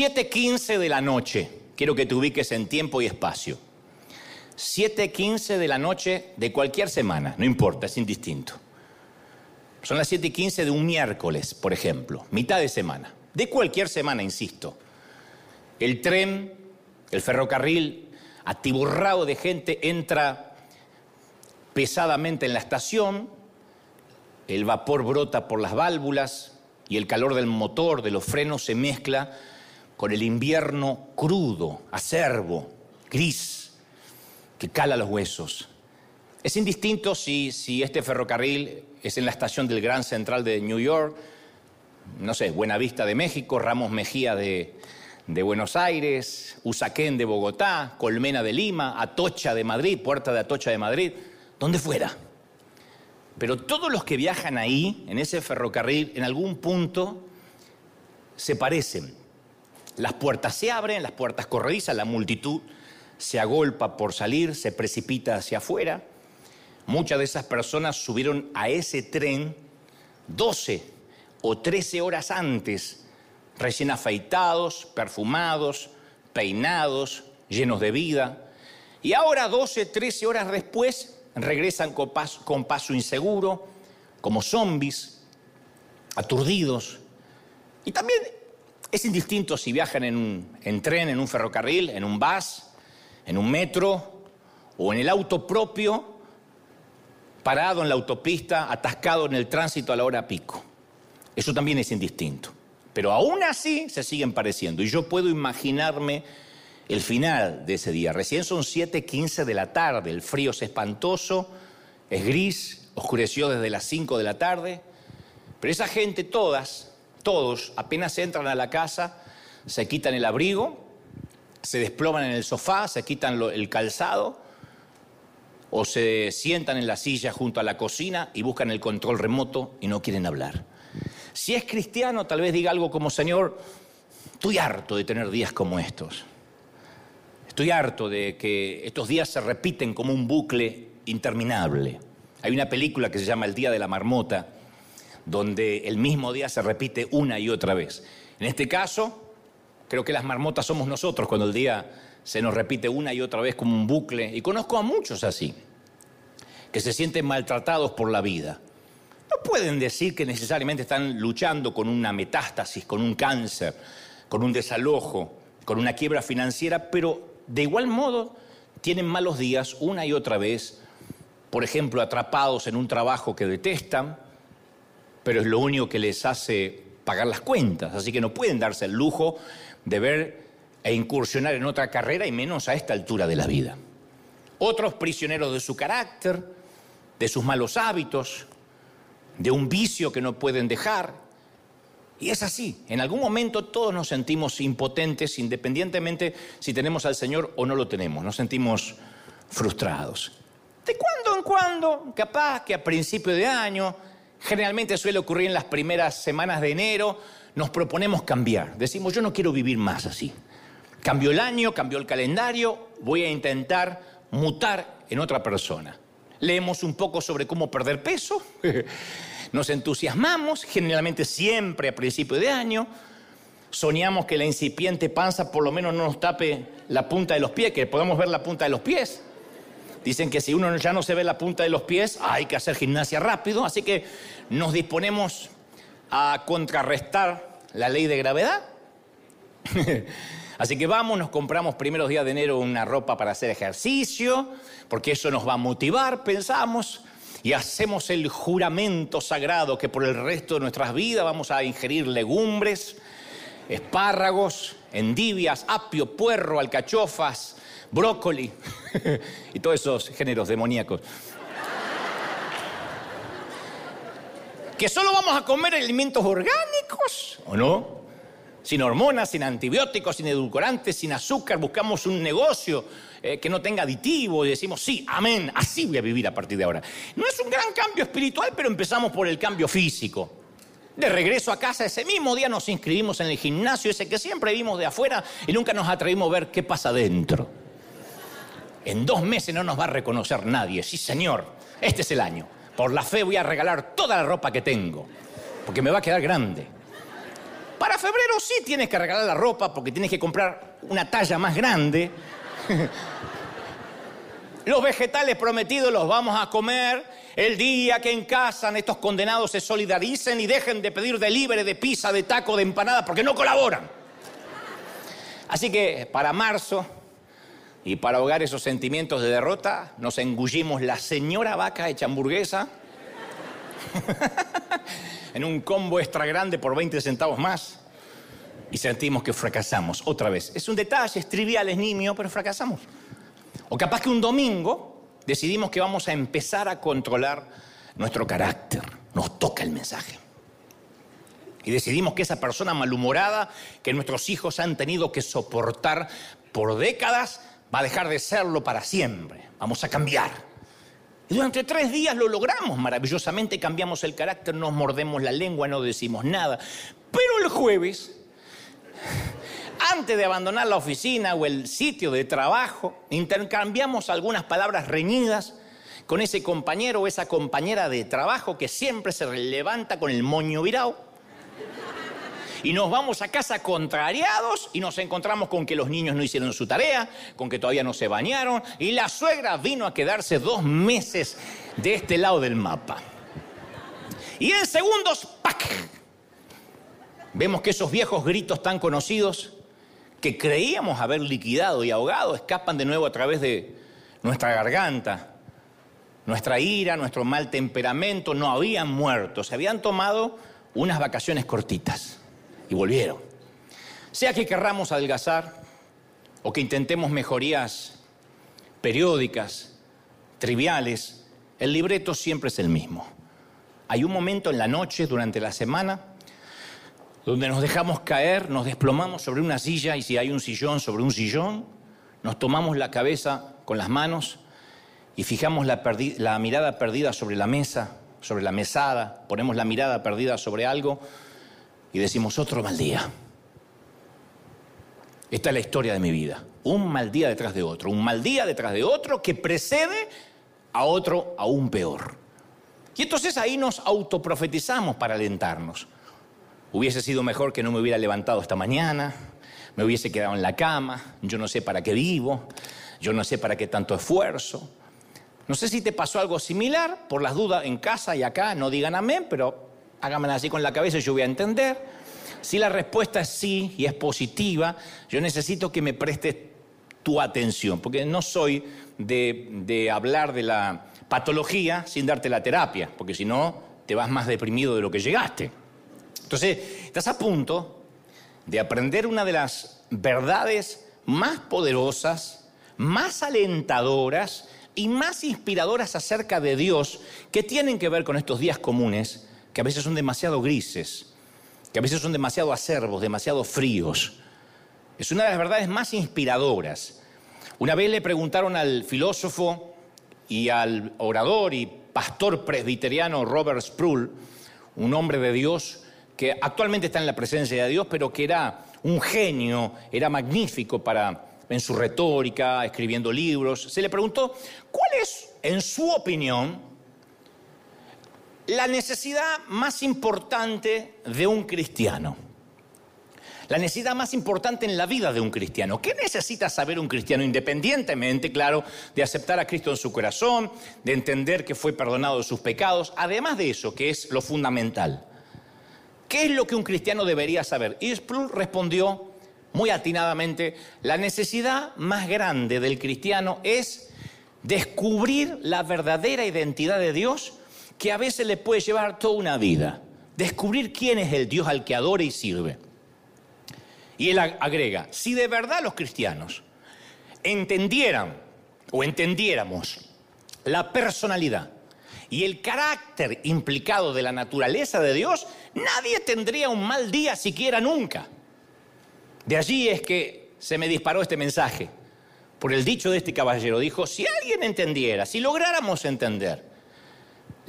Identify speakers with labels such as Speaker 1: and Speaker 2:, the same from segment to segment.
Speaker 1: las 7.15 de la noche. Quiero que te ubiques en tiempo y espacio. 7.15 de la noche de cualquier semana, no importa, es indistinto. Son las 7.15 de un miércoles, por ejemplo, mitad de semana. De cualquier semana, insisto. El tren, el ferrocarril, atiborrado de gente, entra pesadamente en la estación, el vapor brota por las válvulas y el calor del motor, de los frenos, se mezcla con el invierno crudo, acerbo, gris, que cala los huesos. Es indistinto si, si este ferrocarril es en la estación del Gran Central de New York, no sé, Buenavista de México, Ramos Mejía de, de Buenos Aires, Usaquén de Bogotá, Colmena de Lima, Atocha de Madrid, Puerta de Atocha de Madrid, donde fuera. Pero todos los que viajan ahí, en ese ferrocarril, en algún punto se parecen. Las puertas se abren, las puertas corredizas, la multitud se agolpa por salir, se precipita hacia afuera. Muchas de esas personas subieron a ese tren 12 o 13 horas antes, recién afeitados, perfumados, peinados, llenos de vida. Y ahora, 12, 13 horas después, regresan con paso, con paso inseguro, como zombies, aturdidos. Y también es indistinto si viajan en, tren, en un ferrocarril, en un bus, en un metro o en el auto propio, parado en la autopista, atascado en el tránsito a la hora pico. Eso también es indistinto. Pero aún así se siguen pareciendo. Y yo puedo imaginarme el final de ese día. Recién son 7:15 de la tarde, el frío es espantoso, es gris, oscureció desde las 5 de la tarde. Pero esa gente, todas, todos, apenas entran a la casa, se quitan el abrigo, se desploman en el sofá, se quitan el calzado o se sientan en la silla junto a la cocina y buscan el control remoto y no quieren hablar. Si es cristiano, tal vez diga algo como, Señor, estoy harto de tener días como estos. Estoy harto de que estos días se repiten como un bucle interminable. Hay una película que se llama El Día de la Marmota, donde el mismo día se repite una y otra vez. En este caso, creo que las marmotas somos nosotros cuando el día se nos repite una y otra vez como un bucle. Y conozco a muchos así, que se sienten maltratados por la vida. No pueden decir que necesariamente están luchando con una metástasis, con un cáncer, con un desalojo, con una quiebra financiera, pero de igual modo tienen malos días una y otra vez, por ejemplo, atrapados en un trabajo que detestan, pero es lo único que les hace pagar las cuentas, así que no pueden darse el lujo de ver e incursionar en otra carrera y menos a esta altura de la vida. Otros prisioneros de su carácter, de sus malos hábitos, de un vicio que no pueden dejar. Y es así, en algún momento todos nos sentimos impotentes independientemente si tenemos al Señor o no lo tenemos, nos sentimos frustrados. De cuando en cuando, capaz que a principio de año, generalmente suele ocurrir en las primeras semanas de enero, nos proponemos cambiar. Decimos, yo no quiero vivir más así. Cambió el año, cambió el calendario, voy a intentar mutar en otra persona. Leemos un poco sobre cómo perder peso, nos entusiasmamos, generalmente siempre a principio de año, soñamos que la incipiente panza por lo menos no nos tape la punta de los pies, que podamos ver la punta de los pies. Dicen que si uno ya no se ve la punta de los pies, hay que hacer gimnasia rápido, así que nos disponemos a contrarrestar la ley de gravedad. Así que vamos, nos compramos primeros días de enero una ropa para hacer ejercicio, porque eso nos va a motivar, pensamos, y hacemos el juramento sagrado que por el resto de nuestras vidas vamos a ingerir legumbres, espárragos, endivias, apio, puerro, alcachofas, brócoli y todos esos géneros demoníacos. que solo vamos a comer alimentos orgánicos, ¿o no? sin hormonas, sin antibióticos, sin edulcorantes, sin azúcar, buscamos un negocio eh, que no tenga aditivos y decimos, sí, amén, así voy a vivir a partir de ahora. No es un gran cambio espiritual, pero empezamos por el cambio físico. De regreso a casa, ese mismo día nos inscribimos en el gimnasio, ese que siempre vimos de afuera y nunca nos atrevimos a ver qué pasa dentro. En dos meses no nos va a reconocer nadie. Sí, señor, este es el año. Por la fe voy a regalar toda la ropa que tengo, porque me va a quedar grande. Para febrero sí tienes que regalar la ropa porque tienes que comprar una talla más grande. Los vegetales prometidos los vamos a comer el día que en casa estos condenados se solidaricen y dejen de pedir delivery de pizza, de taco, de empanada, porque no colaboran. Así que para marzo y para ahogar esos sentimientos de derrota, nos engullimos la señora vaca hecha hamburguesa en un combo extra grande por 20 centavos más y sentimos que fracasamos otra vez. Es un detalle, es trivial, es nimio, pero fracasamos. O capaz que un domingo decidimos que vamos a empezar a controlar nuestro carácter. Nos toca el mensaje. Y decidimos que esa persona malhumorada que nuestros hijos han tenido que soportar por décadas va a dejar de serlo para siempre. Vamos a cambiar. Y durante tres días lo logramos maravillosamente, cambiamos el carácter, nos mordemos la lengua, no decimos nada. Pero el jueves antes de abandonar la oficina o el sitio de trabajo, intercambiamos algunas palabras reñidas con ese compañero o esa compañera de trabajo que siempre se levanta con el moño virado. Y nos vamos a casa contrariados y nos encontramos con que los niños no hicieron su tarea, con que todavía no se bañaron y la suegra vino a quedarse dos meses de este lado del mapa. Y en segundos, ¡pac! Vemos que esos viejos gritos tan conocidos que creíamos haber liquidado y ahogado escapan de nuevo a través de nuestra garganta. Nuestra ira, nuestro mal temperamento no habían muerto, se habían tomado unas vacaciones cortitas y volvieron. Sea que querramos adelgazar o que intentemos mejorías periódicas, triviales, el libreto siempre es el mismo. Hay un momento en la noche, durante la semana, donde nos dejamos caer, nos desplomamos sobre una silla y si hay un sillón sobre un sillón, nos tomamos la cabeza con las manos y fijamos la, la, mirada perdida sobre la mesa, sobre la mesada, ponemos la mirada perdida sobre algo y decimos otro mal día. Esta es la historia de mi vida. Un mal día detrás de otro, un mal día detrás de otro que precede a otro aún peor. Y entonces ahí nos autoprofetizamos para alentarnos. Hubiese sido mejor que no me hubiera levantado esta mañana, me hubiese quedado en la cama, yo no sé para qué vivo, yo no sé para qué tanto esfuerzo. No sé si te pasó algo similar, por las dudas en casa y acá, no digan amén, pero háganme así con la cabeza y yo voy a entender. Si la respuesta es sí y es positiva, yo necesito que me prestes tu atención, porque no soy de, de hablar de la patología sin darte la terapia, porque si no, te vas más deprimido de lo que llegaste. Entonces, estás a punto de aprender una de las verdades más poderosas, más alentadoras y más inspiradoras acerca de Dios que tienen que ver con estos días comunes, que a veces son demasiado grises, que a veces son demasiado acervos, demasiado fríos. Es una de las verdades más inspiradoras. Una vez le preguntaron al filósofo y al orador y pastor presbiteriano Robert Sproul, un hombre de Dios, que actualmente está en la presencia de Dios, pero que era un genio, era magnífico para, en su retórica, escribiendo libros. Se le preguntó, ¿cuál es, en su opinión, la necesidad más importante de un cristiano? La necesidad más importante en la vida de un cristiano. ¿Qué necesita saber un cristiano independientemente, claro, de aceptar a Cristo en su corazón, de entender que fue perdonado de sus pecados? Además de eso, que es lo fundamental. ¿Qué es lo que un cristiano debería saber? Y respondió muy atinadamente, la necesidad más grande del cristiano es descubrir la verdadera identidad de Dios que a veces le puede llevar toda una vida. Descubrir quién es el Dios al que adora y sirve. Y él agrega, si de verdad los cristianos entendieran o entendiéramos la personalidad, y el carácter implicado de la naturaleza de Dios, nadie tendría un mal día siquiera nunca. De allí es que se me disparó este mensaje. Por el dicho de este caballero, dijo, si alguien entendiera, si lográramos entender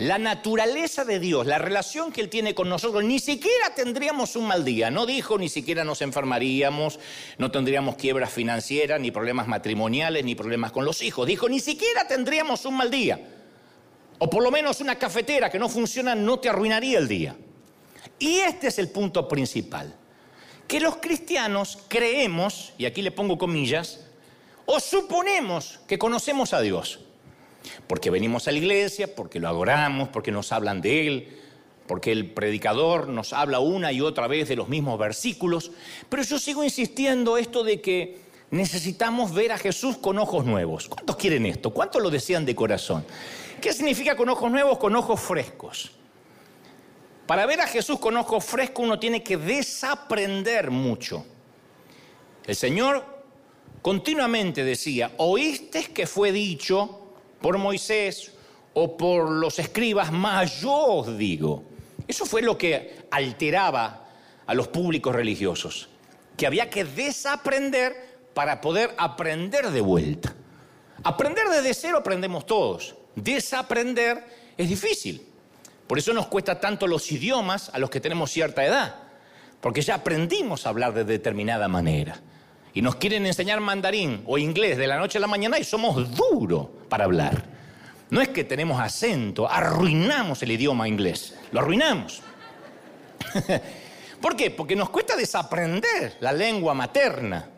Speaker 1: la naturaleza de Dios, la relación que Él tiene con nosotros, ni siquiera tendríamos un mal día. No dijo, ni siquiera nos enfermaríamos, no tendríamos quiebras financieras, ni problemas matrimoniales, ni problemas con los hijos. Dijo, ni siquiera tendríamos un mal día. O por lo menos una cafetera que no funciona no te arruinaría el día. Y este es el punto principal. que los cristianos creemos, y aquí le pongo comillas, o suponemos que conocemos a Dios. Porque venimos a la iglesia, porque lo adoramos, porque nos hablan de Él, porque el predicador nos habla una y otra vez de los mismos versículos. Pero yo sigo insistiendo esto de que necesitamos ver a Jesús con ojos nuevos. ¿Cuántos quieren esto? ¿Cuántos lo desean de corazón? ¿Qué significa con ojos nuevos? Con ojos frescos. Para ver a Jesús con ojos frescos uno tiene que desaprender mucho. El Señor continuamente decía, oíste que fue dicho por Moisés o por los escribas, mas yo os digo. Eso fue lo que alteraba a los públicos religiosos, que había que desaprender para poder aprender de vuelta. Aprender desde cero aprendemos todos. Desaprender es difícil. Por eso nos cuesta tanto los idiomas a los que tenemos cierta edad, porque ya aprendimos a hablar de determinada manera. Y nos quieren enseñar mandarín o inglés de la noche a la mañana y somos duros para hablar. No es que tenemos acento, arruinamos el idioma inglés, lo arruinamos. ¿Por qué? Porque nos cuesta desaprender la lengua materna.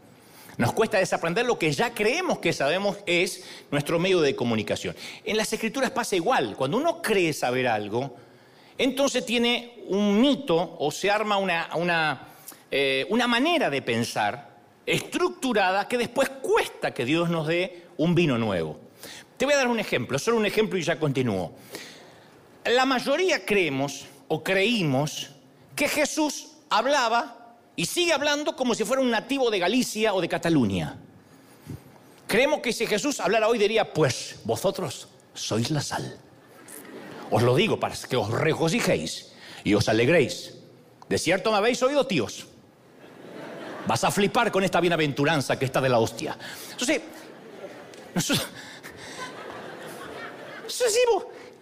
Speaker 1: Nos cuesta desaprender lo que ya creemos que sabemos es nuestro medio de comunicación. En las escrituras pasa igual. Cuando uno cree saber algo, entonces tiene un mito o se arma una, una, eh, una manera de pensar estructurada que después cuesta que Dios nos dé un vino nuevo. Te voy a dar un ejemplo, solo un ejemplo y ya continúo. La mayoría creemos o creímos que Jesús hablaba y sigue hablando como si fuera un nativo de Galicia o de Cataluña. Creemos que si Jesús hablara hoy diría, pues vosotros sois la sal. Os lo digo para que os regocijéis y os alegréis. De cierto me habéis oído, tíos. Vas a flipar con esta bienaventuranza que está de la hostia. Entonces, nosotros,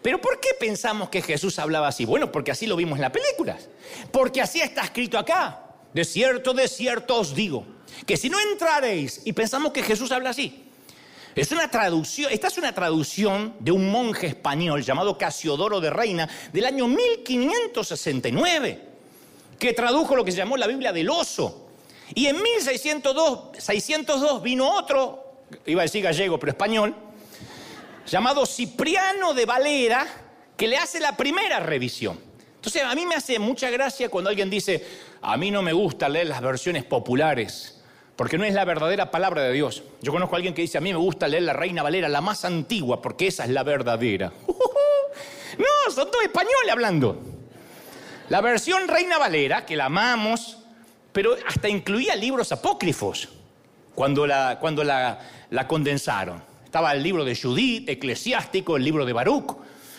Speaker 1: pero ¿por qué pensamos que Jesús hablaba así? Bueno, porque así lo vimos en las películas. Porque así está escrito acá. De cierto, de cierto os digo, que si no entraréis y pensamos que Jesús habla así, es una traducción, esta es una traducción de un monje español llamado Casiodoro de Reina del año 1569, que tradujo lo que se llamó la Biblia del oso. Y en 1602 602 vino otro, iba a decir gallego, pero español, llamado Cipriano de Valera, que le hace la primera revisión. Entonces a mí me hace mucha gracia cuando alguien dice, a mí no me gusta leer las versiones populares, porque no es la verdadera palabra de Dios. Yo conozco a alguien que dice, a mí me gusta leer la Reina Valera, la más antigua, porque esa es la verdadera. No, son dos españoles hablando. La versión Reina Valera, que la amamos, pero hasta incluía libros apócrifos cuando la, cuando la, condensaron. Estaba el libro de Judith, eclesiástico, el libro de Baruch,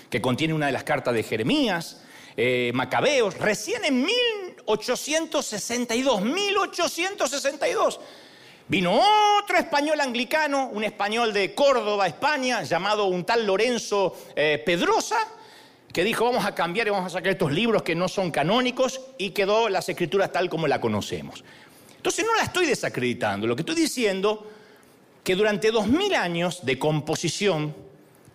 Speaker 1: que contiene una de las cartas de Jeremías, eh, Macabeos, recién en 1862, 1862. Vino otro español anglicano, un español de Córdoba, España, llamado un tal Lorenzo eh, Pedrosa, que dijo vamos a cambiar y vamos a sacar estos libros que no son canónicos y quedó las escrituras tal como la conocemos. Entonces no la estoy desacreditando, lo que estoy diciendo que durante dos mil años de composición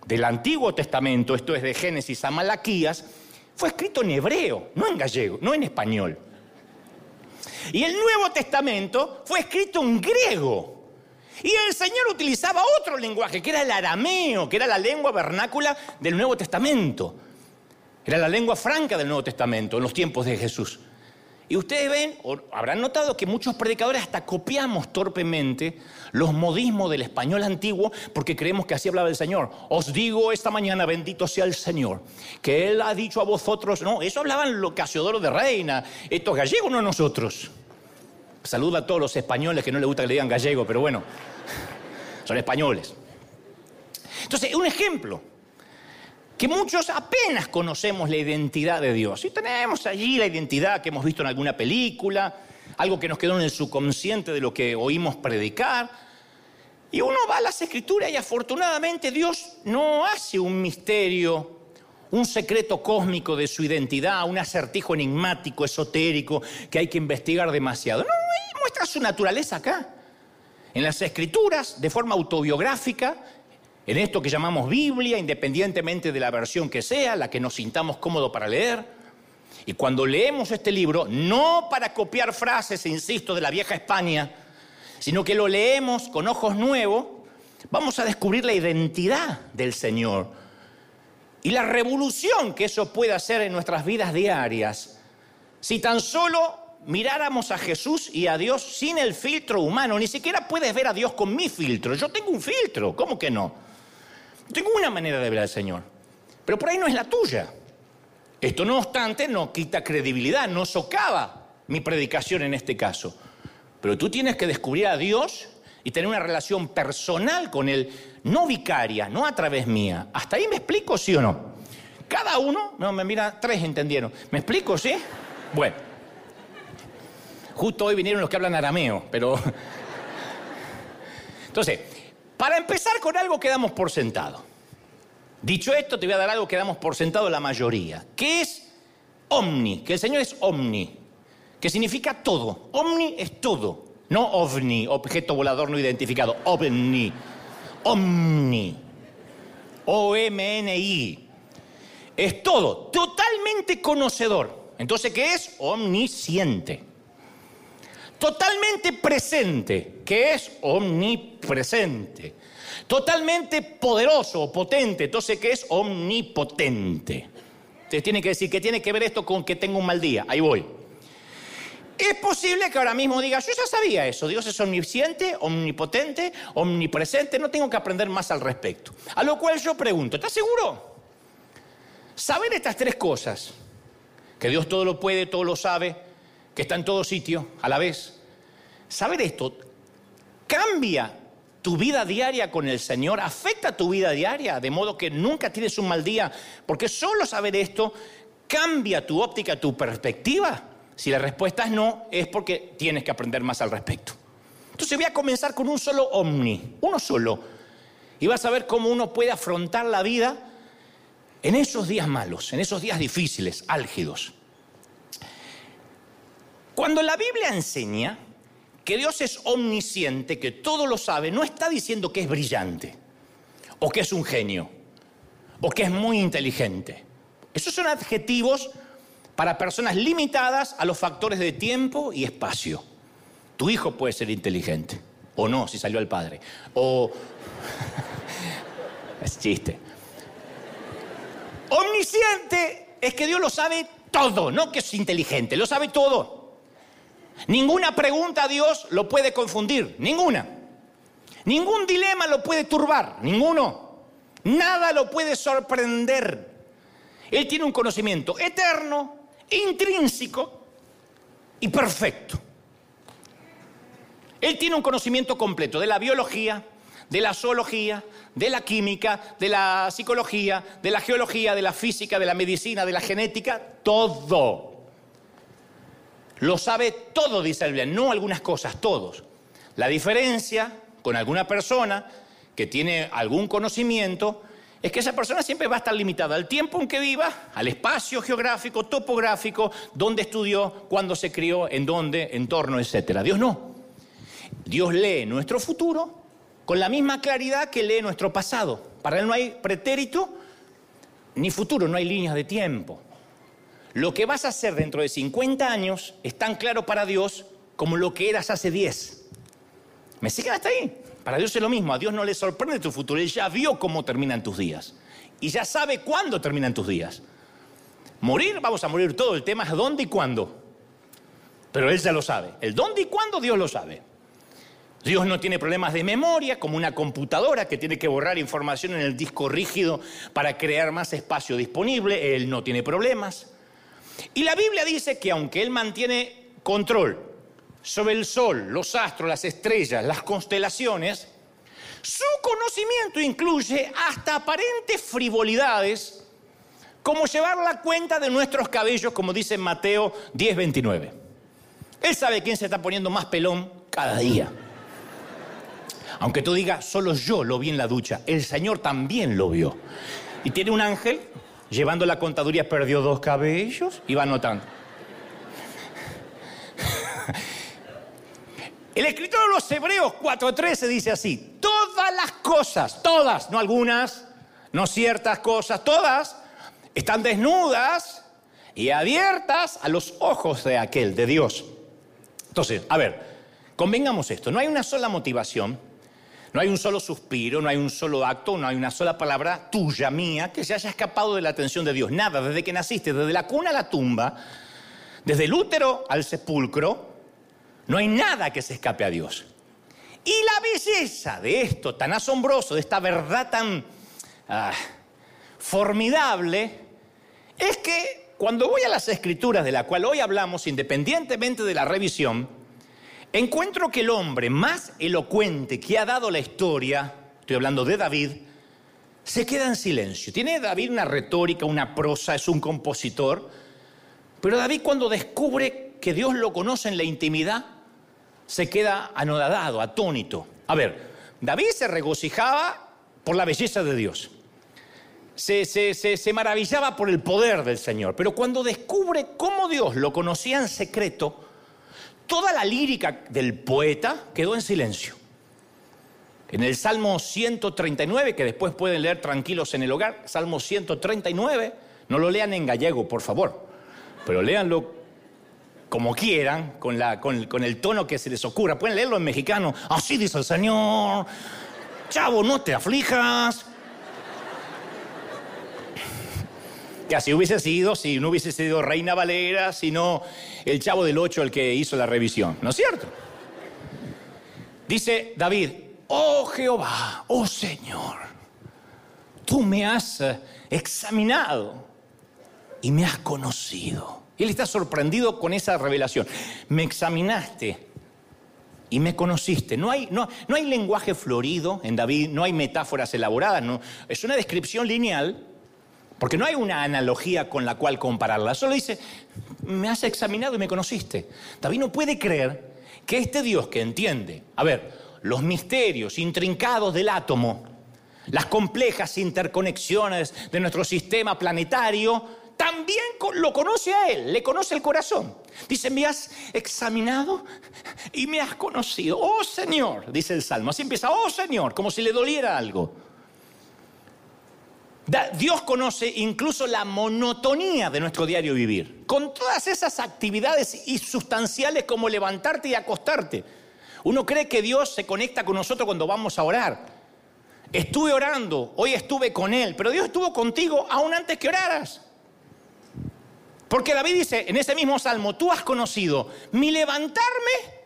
Speaker 1: del Antiguo Testamento, esto es de Génesis a Malaquías, fue escrito en hebreo, no en gallego, no en español. Y el Nuevo Testamento fue escrito en griego. Y el Señor utilizaba otro lenguaje, que era el arameo, que era la lengua vernácula del Nuevo Testamento. Era la lengua franca del Nuevo Testamento en los tiempos de Jesús. Y ustedes ven, habrán notado que muchos predicadores hasta copiamos torpemente los modismos del español antiguo porque creemos que así hablaba el Señor. Os digo esta mañana, bendito sea el Señor, que Él ha dicho a vosotros, no, eso hablaban los Casiodoro de Reina, estos gallegos, no nosotros. Saluda a todos los españoles que no les gusta que le digan gallego, pero bueno, son españoles. Entonces, un ejemplo que muchos apenas conocemos la identidad de Dios. Y tenemos allí la identidad que hemos visto en alguna película, algo que nos quedó en el subconsciente de lo que oímos predicar. Y uno va a las escrituras y afortunadamente Dios no hace un misterio, un secreto cósmico de su identidad, un acertijo enigmático, esotérico, que hay que investigar demasiado. No, Él muestra su naturaleza acá. En las escrituras, de forma autobiográfica, en esto que llamamos Biblia, independientemente de la versión que sea, la que nos sintamos cómodos para leer. Y cuando leemos este libro, no para copiar frases, insisto, de la vieja España, sino que lo leemos con ojos nuevos, vamos a descubrir la identidad del Señor y la revolución que eso puede hacer en nuestras vidas diarias. Si tan solo miráramos a Jesús y a Dios sin el filtro humano, ni siquiera puedes ver a Dios con mi filtro. Yo tengo un filtro, ¿cómo que no? Tengo una manera de ver al Señor, pero por ahí no es la tuya. Esto no obstante no quita credibilidad, no socava mi predicación en este caso. Pero tú tienes que descubrir a Dios y tener una relación personal con Él, no vicaria, no a través mía. ¿Hasta ahí me explico, sí o no? Cada uno, no, me mira, tres entendieron. ¿Me explico, sí? Bueno. Justo hoy vinieron los que hablan arameo, pero... Entonces, para empezar con algo que damos por sentado. Dicho esto, te voy a dar algo que damos por sentado la mayoría, que es omni, que el Señor es omni, que significa todo. Omni es todo, no ovni, objeto volador no identificado, ovni, omni, O-M-N-I. Es todo, totalmente conocedor. Entonces, ¿qué es? Omnisciente totalmente presente, que es omnipresente, totalmente poderoso potente, entonces que es omnipotente. Usted tiene que decir que tiene que ver esto con que tengo un mal día, ahí voy. Es posible que ahora mismo diga, yo ya sabía eso, Dios es omnisciente, omnipotente, omnipresente, no tengo que aprender más al respecto. A lo cual yo pregunto, ¿estás seguro? Saber estas tres cosas, que Dios todo lo puede, todo lo sabe, que está en todo sitio a la vez. Saber esto cambia tu vida diaria con el Señor, afecta tu vida diaria, de modo que nunca tienes un mal día, porque solo saber esto cambia tu óptica, tu perspectiva. Si la respuesta es no, es porque tienes que aprender más al respecto. Entonces voy a comenzar con un solo omni, uno solo, y vas a ver cómo uno puede afrontar la vida en esos días malos, en esos días difíciles, álgidos. Cuando la Biblia enseña que Dios es omnisciente, que todo lo sabe, no está diciendo que es brillante, o que es un genio, o que es muy inteligente. Esos son adjetivos para personas limitadas a los factores de tiempo y espacio. Tu hijo puede ser inteligente, o no, si salió al padre, o... es chiste. Omnisciente es que Dios lo sabe todo, no que es inteligente, lo sabe todo. Ninguna pregunta a Dios lo puede confundir, ninguna. Ningún dilema lo puede turbar, ninguno. Nada lo puede sorprender. Él tiene un conocimiento eterno, intrínseco y perfecto. Él tiene un conocimiento completo de la biología, de la zoología, de la química, de la psicología, de la geología, de la física, de la medicina, de la genética, todo. Lo sabe todo, dice la Biblia, no algunas cosas, todos. La diferencia con alguna persona que tiene algún conocimiento es que esa persona siempre va a estar limitada al tiempo en que viva, al espacio geográfico, topográfico, dónde estudió, cuándo se crió, en dónde, entorno, etc. Dios no. Dios lee nuestro futuro con la misma claridad que lee nuestro pasado. Para Él no hay pretérito ni futuro, no hay líneas de tiempo. Lo que vas a hacer dentro de 50 años es tan claro para Dios como lo que eras hace 10. ¿Me siguen hasta ahí? Para Dios es lo mismo, a Dios no le sorprende tu futuro, Él ya vio cómo terminan tus días y ya sabe cuándo terminan tus días. Morir, vamos a morir todo, el tema es dónde y cuándo. Pero Él ya lo sabe. El dónde y cuándo Dios lo sabe. Dios no tiene problemas de memoria, como una computadora que tiene que borrar información en el disco rígido para crear más espacio disponible. Él no tiene problemas. Y la Biblia dice que aunque Él mantiene control sobre el sol, los astros, las estrellas, las constelaciones, su conocimiento incluye hasta aparentes frivolidades, como llevar la cuenta de nuestros cabellos, como dice Mateo 10:29. Él sabe quién se está poniendo más pelón cada día. Aunque tú digas, solo yo lo vi en la ducha, el Señor también lo vio. Y tiene un ángel Llevando la contaduría perdió dos cabellos y va anotando. El escritor de los Hebreos 4.13 dice así, todas las cosas, todas, no algunas, no ciertas cosas, todas, están desnudas y abiertas a los ojos de aquel, de Dios. Entonces, a ver, convengamos esto, no hay una sola motivación, no hay un solo suspiro, no hay un solo acto, no hay una sola palabra tuya, mía, que se haya escapado de la atención de Dios. Nada, desde que naciste, desde la cuna a la tumba, desde el útero al sepulcro, no hay nada que se escape a Dios. Y la belleza de esto tan asombroso, de esta verdad tan ah, formidable, es que cuando voy a las escrituras de la cual hoy hablamos, independientemente de la revisión, encuentro que el hombre más elocuente que ha dado la historia, estoy hablando de David, se queda en silencio. Tiene David una retórica, una prosa, es un compositor, pero David cuando descubre que Dios lo conoce en la intimidad, se queda anodadado, atónito. A ver, David se regocijaba por la belleza de Dios. Se, se, maravillaba por el poder del Señor. Pero cuando descubre cómo Dios lo conocía en secreto, toda la lírica del poeta quedó en silencio. En el Salmo 139, que después pueden leer tranquilos en el hogar, Salmo 139, no lo lean en gallego, por favor, pero léanlo como quieran, con, la, con, el tono que se les ocurra. Pueden leerlo en mexicano. Así dice el Señor. Chavo, no te aflijas. Que así hubiese sido si no hubiese sido Reina Valera, sino el chavo del 8 el que hizo la revisión. ¿No es cierto? Dice David, oh Jehová, oh Señor, tú me has eh, examinado y me has conocido. Él está sorprendido con esa revelación. Me examinaste y me conociste. No hay, no, no hay lenguaje florido en David, no hay metáforas elaboradas, es una descripción lineal, porque no hay una analogía con la cual compararla. Solo dice, me has examinado y me conociste. David no puede creer que este Dios que entiende, a ver, los misterios intrincados del átomo, las complejas interconexiones de nuestro sistema planetario, también lo conoce a Él, le conoce el corazón. Dice, me has examinado y me has conocido. Oh Señor, dice el Salmo. Así empieza, oh Señor, como si le doliera algo. Dios conoce incluso la monotonía de nuestro diario vivir, con todas esas actividades insustanciales como levantarte y acostarte. Uno cree que Dios se conecta con nosotros cuando vamos a orar. Estuve orando, hoy estuve con Él, pero Dios estuvo contigo aún antes que oraras. Porque David dice en ese mismo salmo, tú has conocido mi levantarme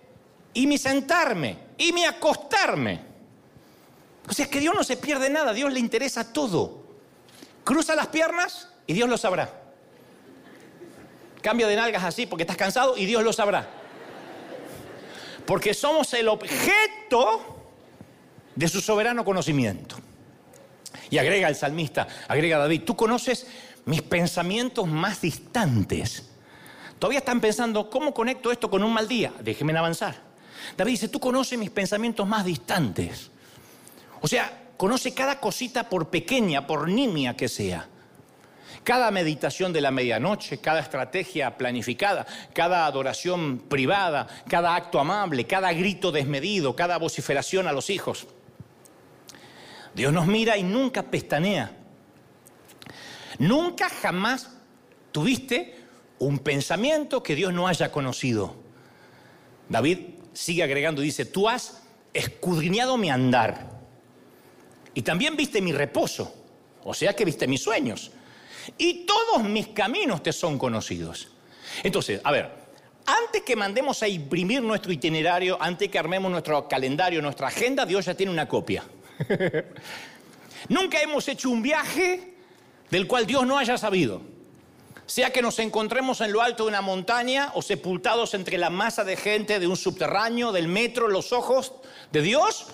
Speaker 1: y mi sentarme y mi acostarme. O sea, es que Dios no se pierde nada, Dios le interesa todo. Cruza las piernas y Dios lo sabrá. Cambia de nalgas así porque estás cansado y Dios lo sabrá. Porque somos el objeto de su soberano conocimiento. Y agrega el salmista, agrega David, tú conoces mis pensamientos más distantes. Todavía están pensando, ¿cómo conecto esto con un mal día? Déjenme avanzar. David dice, tú conoces mis pensamientos más distantes. O sea, conoce cada cosita por pequeña, por nimia que sea. Cada meditación de la medianoche, cada estrategia planificada, cada adoración privada, cada acto amable, cada grito desmedido, cada vociferación a los hijos. Dios nos mira y nunca pestanea. Nunca jamás tuviste un pensamiento que Dios no haya conocido. David sigue agregando, dice, tú has escudriñado mi andar y también viste mi reposo, o sea que viste mis sueños, y todos mis caminos te son conocidos. Entonces, a ver, antes que mandemos a imprimir nuestro itinerario, antes que armemos nuestro calendario, nuestra agenda, Dios ya tiene una copia. Nunca hemos hecho un viaje del cual Dios no haya sabido. Sea que nos encontremos en lo alto de una montaña o sepultados entre la masa de gente de un subterráneo, del metro, los ojos de Dios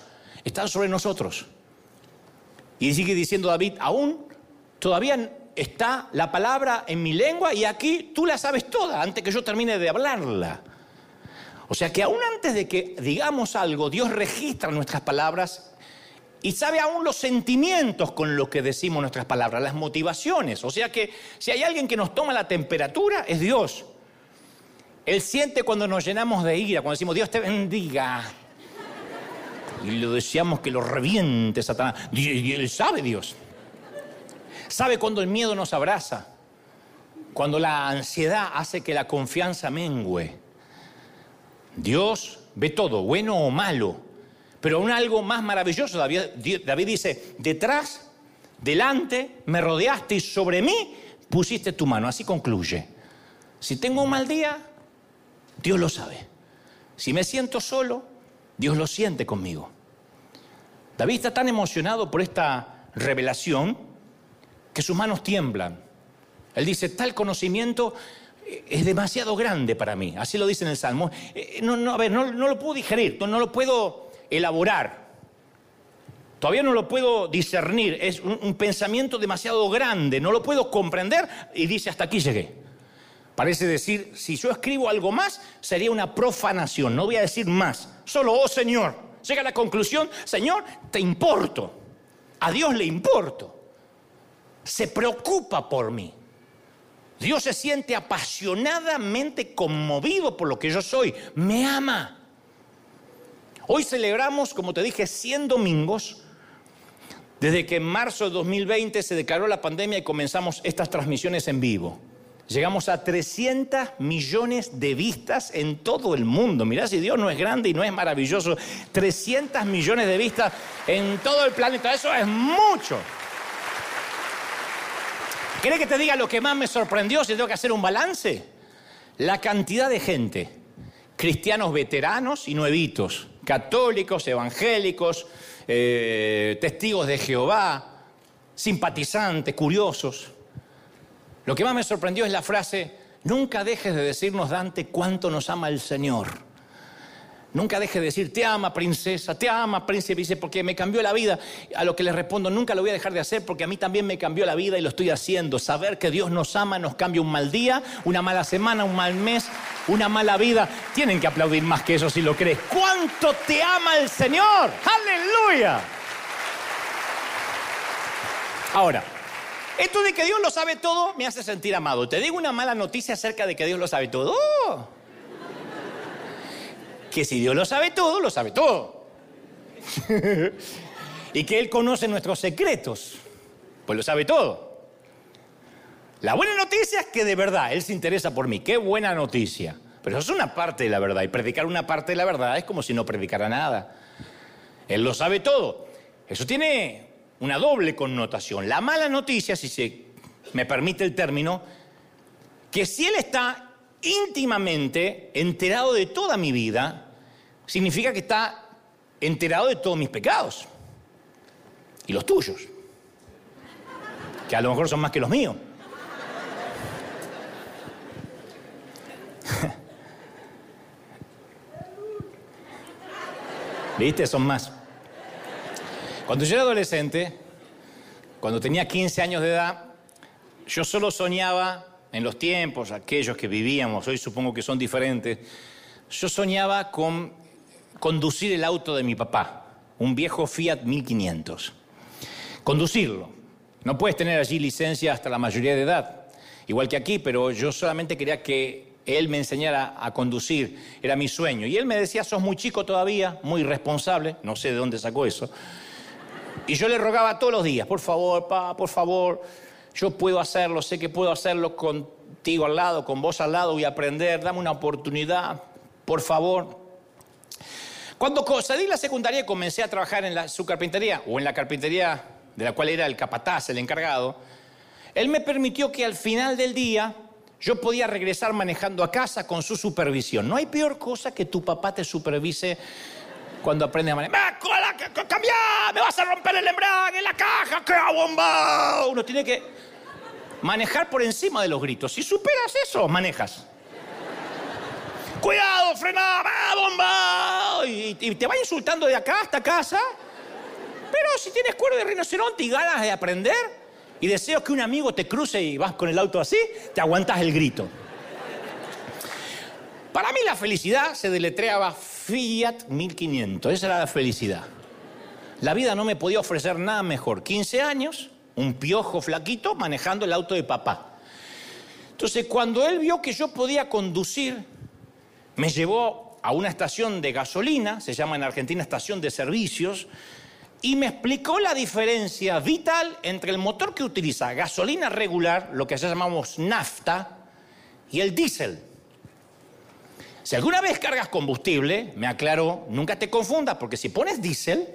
Speaker 1: están sobre nosotros. Y sigue diciendo David, aún todavía está la palabra en mi lengua y aquí tú la sabes toda antes que yo termine de hablarla. O sea que aún antes de que digamos algo, Dios registra nuestras palabras y sabe aún los sentimientos con los que decimos nuestras palabras, las motivaciones. O sea que si hay alguien que nos toma la temperatura, es Dios. Él siente cuando nos llenamos de ira, cuando decimos Dios te bendiga. Y lo deseamos que lo reviente Satanás. Y él sabe Dios. Sabe cuando el miedo nos abraza. cuando la ansiedad hace que la confianza mengüe. Dios ve todo, bueno o malo, pero aún algo más maravilloso. David dice, detrás, delante, me rodeaste y sobre mí pusiste tu mano. Así concluye. Si tengo un mal día, Dios lo sabe. Si me siento solo, Dios lo siente conmigo. David está tan emocionado por esta revelación que sus manos tiemblan. Él dice, tal conocimiento es demasiado grande para mí. Así lo dice en el Salmo. Eh, no, no, a ver, no, lo puedo digerir, no, lo puedo elaborar. Todavía no lo puedo discernir. Es un pensamiento demasiado grande, no lo puedo comprender y dice, hasta aquí llegué. Parece decir, si yo escribo algo más, sería una profanación, no voy a decir más, solo, oh Señor, llega a la conclusión, Señor, te importo, a Dios le importo, se preocupa por mí. Dios se siente apasionadamente conmovido por lo que yo soy, me ama. Hoy celebramos, como te dije, 100 domingos, desde que en marzo de 2020 se declaró la pandemia y comenzamos estas transmisiones en vivo. Llegamos a 300 millones de vistas en todo el mundo. Mirá si Dios no es grande y no es maravilloso. 300 millones de vistas en todo el planeta. Eso es mucho. ¿Querés que te diga lo que más me sorprendió si tengo que hacer un balance? La cantidad de gente, cristianos veteranos y nuevitos, católicos, evangélicos, eh, testigos de Jehová, simpatizantes, curiosos lo que más me sorprendió es la frase, nunca dejes de decirnos, Dante, cuánto nos ama el Señor. Nunca dejes de decir, te ama princesa, te ama príncipe, dice, porque me cambió la vida. A lo que le respondo, nunca lo voy a dejar de hacer porque a mí también me cambió la vida y lo estoy haciendo. Saber que Dios nos ama nos cambia un mal día, una mala semana, un mal mes, una mala vida. Tienen que aplaudir más que eso si lo crees. ¿Cuánto te ama el Señor? Aleluya. Ahora, esto de que Dios lo sabe todo me hace sentir amado. Te digo una mala noticia acerca de que Dios lo sabe todo. Que si Dios lo sabe todo, lo sabe todo. y que Él conoce nuestros secretos, pues lo sabe todo. La buena noticia es que de verdad Él se interesa por mí. Qué buena noticia. Pero eso es una parte de la verdad. Y predicar una parte de la verdad es como si no predicara nada. Él lo sabe todo. Eso tiene una doble connotación. La mala noticia, si se me permite el término, que si Él está íntimamente enterado de toda mi vida, significa que está enterado de todos mis pecados y los tuyos, que a lo mejor son más que los míos. ¿Viste? Son más. Cuando yo era adolescente, cuando tenía 15 años de edad, yo solo soñaba en los tiempos, aquellos que vivíamos, hoy supongo que son diferentes, yo soñaba con conducir el auto de mi papá, un viejo Fiat 1500. Conducirlo. No puedes tener allí licencia hasta la mayoría de edad, igual que aquí, pero yo solamente quería que él me enseñara a conducir, era mi sueño. Y él me decía, sos muy chico todavía, muy responsable, no sé de dónde sacó eso, y yo le rogaba todos los días, por favor, pa, por favor, yo puedo hacerlo, sé que puedo hacerlo contigo al lado, con vos al lado, a aprender, dame una oportunidad, por favor. Cuando salí de la secundaria y comencé a trabajar en la, su carpintería, o en la carpintería de la cual era el capataz, el encargado, él me permitió que al final del día yo podía regresar manejando a casa con su supervisión. No hay peor cosa que tu papá te supervise cuando aprende a manejar. ¡Cambia! ¡Me vas a romper el embrague, la caja! ¡Qué bomba! Uno tiene que manejar por encima de los gritos. Si superas eso, manejas. ¡Cuidado, frena! bomba! Y, te va insultando de acá hasta casa. Pero si tienes cuero de rinoceronte y ganas de aprender, y deseos que un amigo te cruce y vas con el auto así, te aguantas el grito. Para mí la felicidad se deletreaba Fiat 1500, esa era la felicidad. La vida no me podía ofrecer nada mejor. 15 años, un piojo flaquito manejando el auto de papá. Entonces, cuando él vio que yo podía conducir, me llevó a una estación de gasolina, se llama en Argentina estación de servicios, y me explicó la diferencia vital entre el motor que utiliza gasolina regular, lo que ya llamamos nafta, y el diésel. Si alguna vez cargas combustible, me aclaro, nunca te confundas, porque si pones diésel,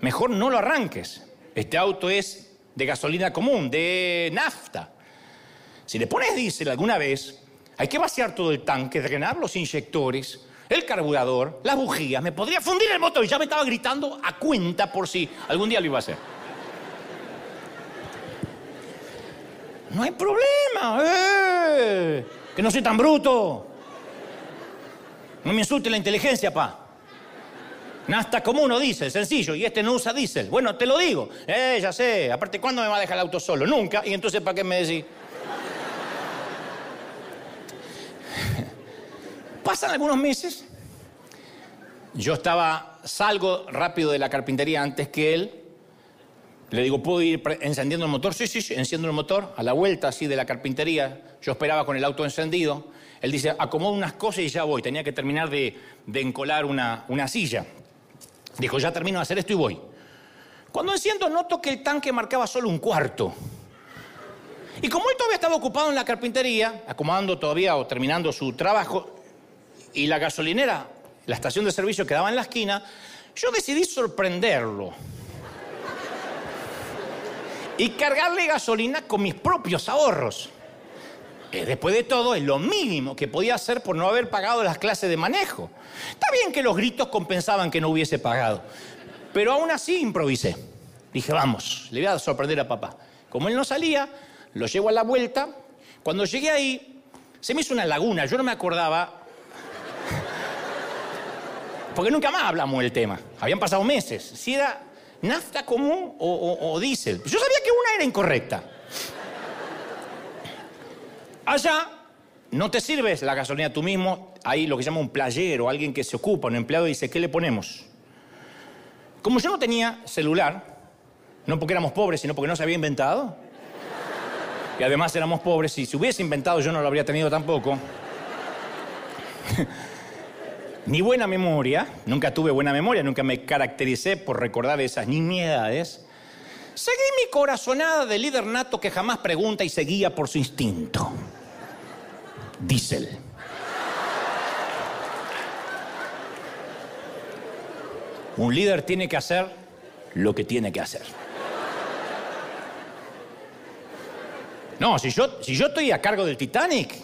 Speaker 1: mejor no lo arranques. Este auto es de gasolina común, de nafta. Si le pones diésel alguna vez, hay que vaciar todo el tanque, drenar los inyectores, el carburador, las bujías. Me podría fundir el motor y ya me estaba gritando a cuenta por si algún día lo iba a hacer. No hay problema, ¡eh! Que no soy tan bruto. No me insulte la inteligencia, pa. Nasta como uno dice, sencillo, y este no usa diésel. Bueno, te lo digo. Eh, ya sé. Aparte, ¿cuándo me va a dejar el auto solo? Nunca. Y entonces, ¿para qué me decís? Pasan algunos meses. Yo estaba, salgo rápido de la carpintería antes que él. Le digo, ¿puedo ir encendiendo el motor? Sí, sí, sí, enciendo el motor. A la vuelta así de la carpintería, yo esperaba con el auto encendido. Él dice, acomodo unas cosas y ya voy. Tenía que terminar de, encolar una, una silla. Dijo, ya termino de hacer esto y voy. Cuando enciendo noto que el tanque marcaba solo un cuarto. Y como él todavía estaba ocupado en la carpintería, acomodando todavía o terminando su trabajo, y la gasolinera, la estación de servicio quedaba en la esquina, yo decidí sorprenderlo. Y cargarle gasolina con mis propios ahorros. Eh, después de todo, es lo mínimo que podía hacer por no haber pagado las clases de manejo. Está bien que los gritos compensaban que no hubiese pagado, pero aún así improvisé. Dije, vamos, le voy a sorprender a papá. Como él no salía, lo llevo a la vuelta. Cuando llegué ahí, se me hizo una laguna, yo no me acordaba. Porque nunca más hablamos del tema. Habían pasado meses. Si era nafta común o, o diésel. Yo sabía que una era incorrecta. Allá no te sirves la gasolina tú mismo, hay lo que llama un playero, alguien que se ocupa, un empleado dice, ¿qué le ponemos? Como yo no tenía celular, no porque éramos pobres, sino porque no se había inventado, y además éramos pobres, y si hubiese inventado yo no lo habría tenido tampoco, ni buena memoria, nunca tuve buena memoria, nunca me caractericé por recordar esas nimiedades, seguí mi corazonada de líder nato que jamás pregunta y seguía por su instinto diésel. Un líder tiene que hacer lo que tiene que hacer. No, si yo, si yo estoy a cargo del Titanic,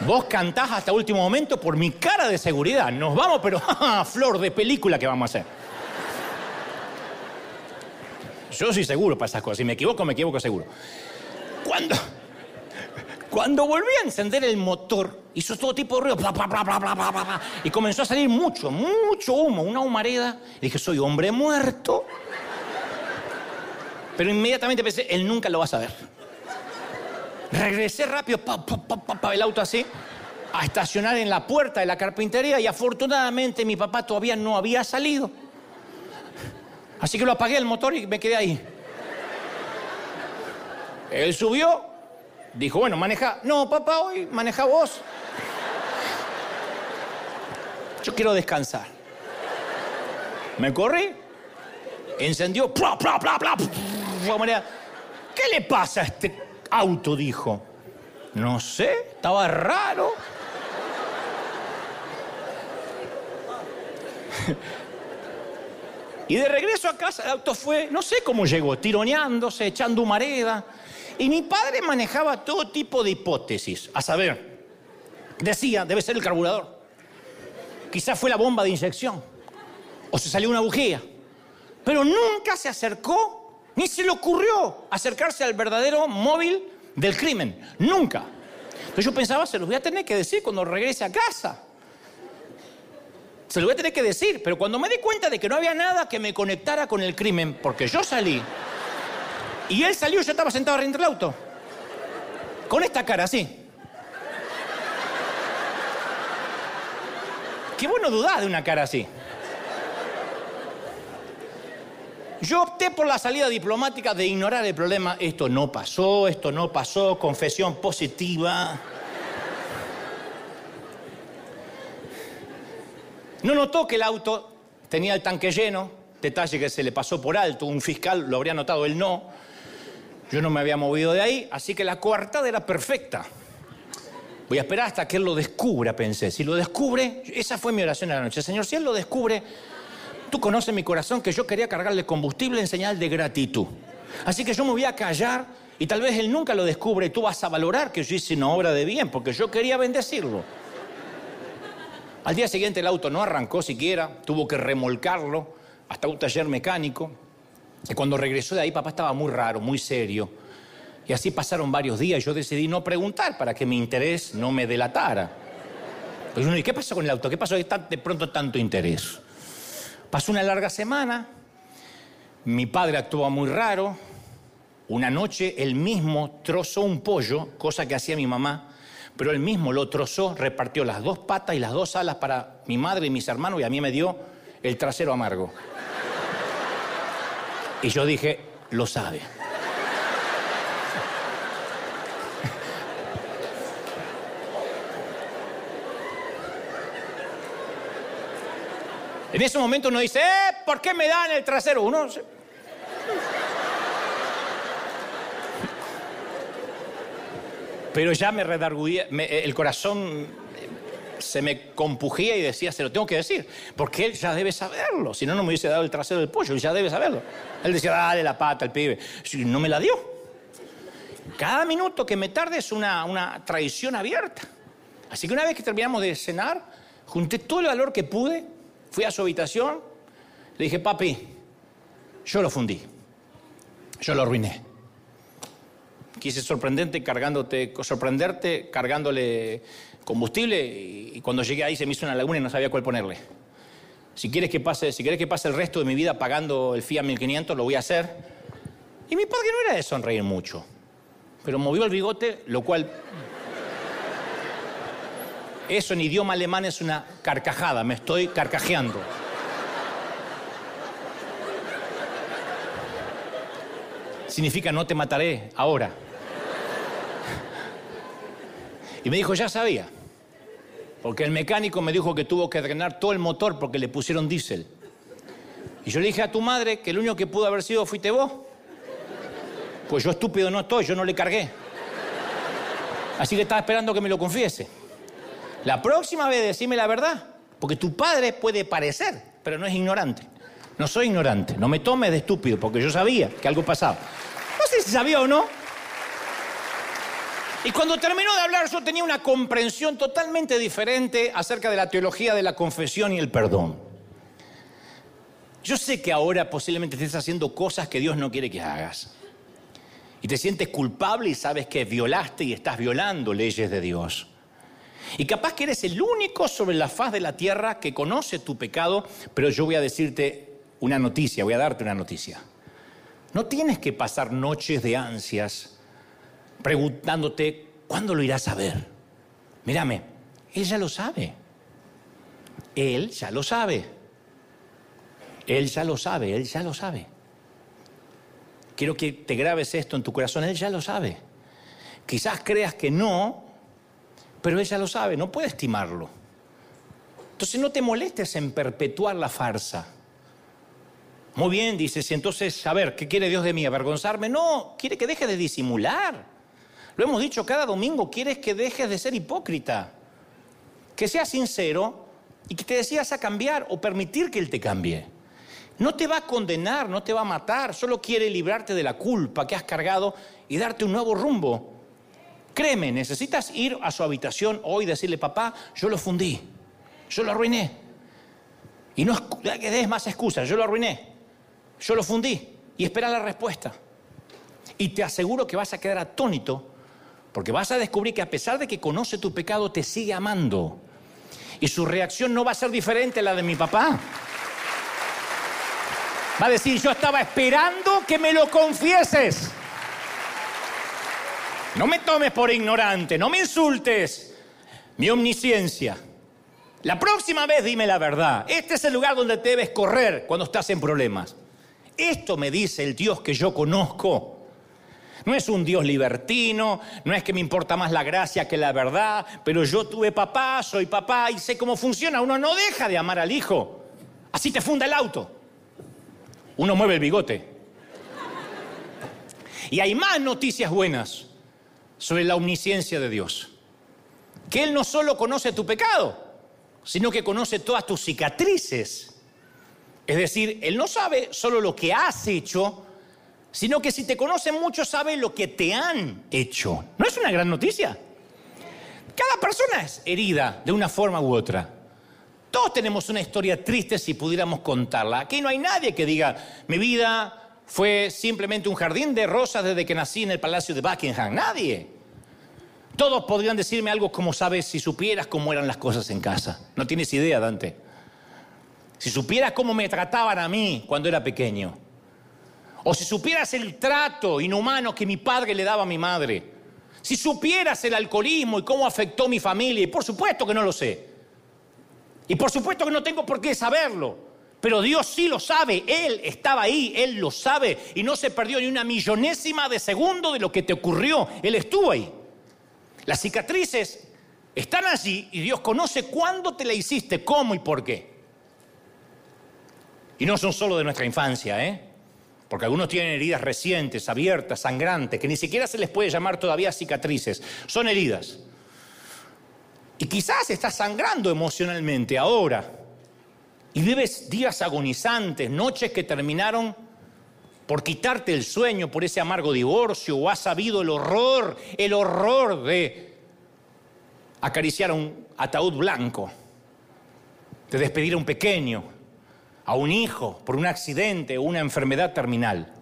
Speaker 1: vos cantás hasta último momento por mi cara de seguridad. Nos vamos, pero flor de película que vamos a hacer. Yo soy seguro para esas cosas. Si me equivoco, me equivoco seguro. Cuando, cuando volví a encender el motor, hizo todo tipo de ruido, y comenzó a salir mucho, mucho humo, una humareda. Y dije, soy hombre muerto. Pero inmediatamente pensé, él nunca lo va a saber. Regresé rápido, pa, pa, el auto así, a estacionar en la puerta de la carpintería y afortunadamente mi papá todavía no había salido. Así que lo apagué el motor y me quedé ahí. Él subió, Dijo, bueno, maneja. No, papá, hoy maneja vos. Yo quiero descansar. Me corrí, encendió, ¡plá, plá, plá, plá! ¿Qué le pasa a este auto? Dijo. No sé, estaba raro. y de regreso a casa el auto fue, no sé cómo llegó, tironeándose, echando humareda. Y mi padre manejaba todo tipo de hipótesis. A saber, decía, debe ser el carburador. Quizás fue la bomba de inyección. O se salió una bujía. Pero nunca se acercó, ni se le ocurrió acercarse al verdadero móvil del crimen. Nunca. Entonces yo pensaba, se los voy a tener que decir cuando regrese a casa. Se los voy a tener que decir. Pero cuando me di cuenta de que no había nada que me conectara con el crimen, porque yo salí y él salió yo estaba sentado arriba del auto. Con esta cara así. Qué bueno dudar de una cara así. Yo opté por la salida diplomática de ignorar el problema. Esto no pasó, esto no pasó, confesión positiva. No notó que el auto tenía el tanque lleno, detalle que se le pasó por alto, un fiscal lo habría notado, él no. Yo no me había movido de ahí, así que la coartada era perfecta. Voy a esperar hasta que él lo descubra, pensé. Si lo descubre, esa fue mi oración de la noche. Señor, si él lo descubre, tú conoces mi corazón que yo quería cargarle combustible en señal de gratitud. Así que yo me voy a callar y tal vez él nunca lo descubre y tú vas a valorar que yo hice una obra de bien, porque yo quería bendecirlo. Al día siguiente el auto no arrancó siquiera, tuvo que remolcarlo hasta un taller mecánico. Y cuando regresó de ahí, papá estaba muy raro, muy serio. Y así pasaron varios días. Yo decidí no preguntar para que mi interés no me delatara. Pues uno, ¿y qué pasó con el auto? ¿Qué pasó de pronto tanto interés? Pasó una larga semana. Mi padre actuaba muy raro. Una noche él mismo trozó un pollo, cosa que hacía mi mamá, pero él mismo lo trozó, repartió las dos patas y las dos alas para mi madre y mis hermanos y a mí me dio el trasero amargo. Y yo dije, lo sabe. En ese momento uno dice, eh, ¿por qué me dan el trasero? Uno... Pero ya me redarguía, el corazón se me compugía y decía, se lo tengo que decir, porque él ya debe saberlo, si no, no me hubiese dado el trasero del pollo, ya debe saberlo. Él decía, dale la pata al pibe, no me la dio. Cada minuto que me tarde es una, una traición abierta. Así que una vez que terminamos de cenar, junté todo el valor que pude, fui a su habitación, le dije, papi, yo lo fundí, yo lo arruiné. Quise sorprenderte cargándote, sorprenderte cargándole combustible y, cuando llegué ahí se me hizo una laguna y no sabía cuál ponerle. Si quieres que pase, si quieres que pase el resto de mi vida pagando el Fiat 1500, lo voy a hacer. Y mi padre no era de sonreír mucho, pero movió el bigote, lo cual eso en idioma alemán es una carcajada, me estoy carcajeando. Significa no te mataré ahora. Y me dijo, ya sabía. Porque el mecánico me dijo que tuvo que drenar todo el motor porque le pusieron diésel. Y yo le dije a tu madre que el único que pudo haber sido fuiste vos. Pues yo estúpido no estoy, yo no le cargué. Así que estaba esperando que me lo confiese. La próxima vez decime la verdad, porque tu padre puede parecer, pero no es ignorante. No soy ignorante, no me tomes de estúpido, porque yo sabía que algo pasaba. No sé si sabía o no, y cuando terminó de hablar yo tenía una comprensión totalmente diferente acerca de la teología de la confesión y el perdón. Yo sé que ahora posiblemente estés haciendo cosas que Dios no quiere que hagas. Y te sientes culpable y sabes que violaste y estás violando leyes de Dios. Y capaz que eres el único sobre la faz de la tierra que conoce tu pecado, pero yo voy a decirte una noticia, voy a darte una noticia. No tienes que pasar noches de ansias preguntándote, ¿cuándo lo irás a ver? Mírame, Él ya lo sabe. Él ya lo sabe. Él ya lo sabe, Él ya lo sabe. Quiero que te grabes esto en tu corazón, Él ya lo sabe. Quizás creas que no, pero Él ya lo sabe, no puede estimarlo. Entonces no te molestes en perpetuar la farsa. Muy bien, dices, entonces, a ver, ¿qué quiere Dios de mí? ¿Avergonzarme? No, quiere que deje de disimular. Lo hemos dicho cada domingo, quieres que dejes de ser hipócrita, que seas sincero y que te decidas a cambiar o permitir que Él te cambie. No te va a condenar, no te va a matar, solo quiere librarte de la culpa que has cargado y darte un nuevo rumbo. Créeme, necesitas ir a su habitación hoy y decirle, papá, yo lo fundí, yo lo arruiné. Y no que des más excusas, yo lo arruiné, yo lo fundí y espera la respuesta. Y te aseguro que vas a quedar atónito porque vas a descubrir que a pesar de que conoce tu pecado, te sigue amando. Y su reacción no va a ser diferente a la de mi papá. Va a decir, yo estaba esperando que me lo confieses. No me tomes por ignorante, no me insultes mi omnisciencia. La próxima vez dime la verdad. Este es el lugar donde te debes correr cuando estás en problemas. Esto me dice el Dios que yo conozco. No es un Dios libertino, no es que me importa más la gracia que la verdad, pero yo tuve papá, soy papá y sé cómo funciona. Uno no deja de amar al hijo. Así te funda el auto. Uno mueve el bigote. Y hay más noticias buenas sobre la omnisciencia de Dios. Que Él no solo conoce tu pecado, sino que conoce todas tus cicatrices. Es decir, Él no sabe solo lo que has hecho, sino que si te conoce mucho sabe lo que te han hecho. ¿No es una gran noticia? Cada persona es herida de una forma u otra. Todos tenemos una historia triste si pudiéramos contarla. Aquí no hay nadie que diga, mi vida fue simplemente un jardín de rosas desde que nací en el Palacio de Buckingham. Nadie. Todos podrían decirme algo como sabes si supieras cómo eran las cosas en casa. No tienes idea, Dante. Si supieras cómo me trataban a mí cuando era pequeño. O si supieras el trato inhumano que mi padre le daba a mi madre. Si supieras el alcoholismo y cómo afectó mi familia, y por supuesto que no lo sé. Y por supuesto que no tengo por qué saberlo. Pero Dios sí lo sabe, Él estaba ahí, Él lo sabe y no se perdió ni una millonésima de segundo de lo que te ocurrió. Él estuvo ahí. Las cicatrices están allí y Dios conoce cuándo te la hiciste, cómo y por qué. Y no son solo de nuestra infancia, ¿eh? Porque algunos tienen heridas recientes, abiertas, sangrantes, que ni siquiera se les puede llamar todavía cicatrices. Son heridas. Y quizás estás sangrando emocionalmente ahora. Y vives días agonizantes, noches que terminaron por quitarte el sueño por ese amargo divorcio, o has sabido el horror, el horror de acariciar un ataúd blanco, de despedir a un pequeño, a un hijo por un accidente o una enfermedad terminal.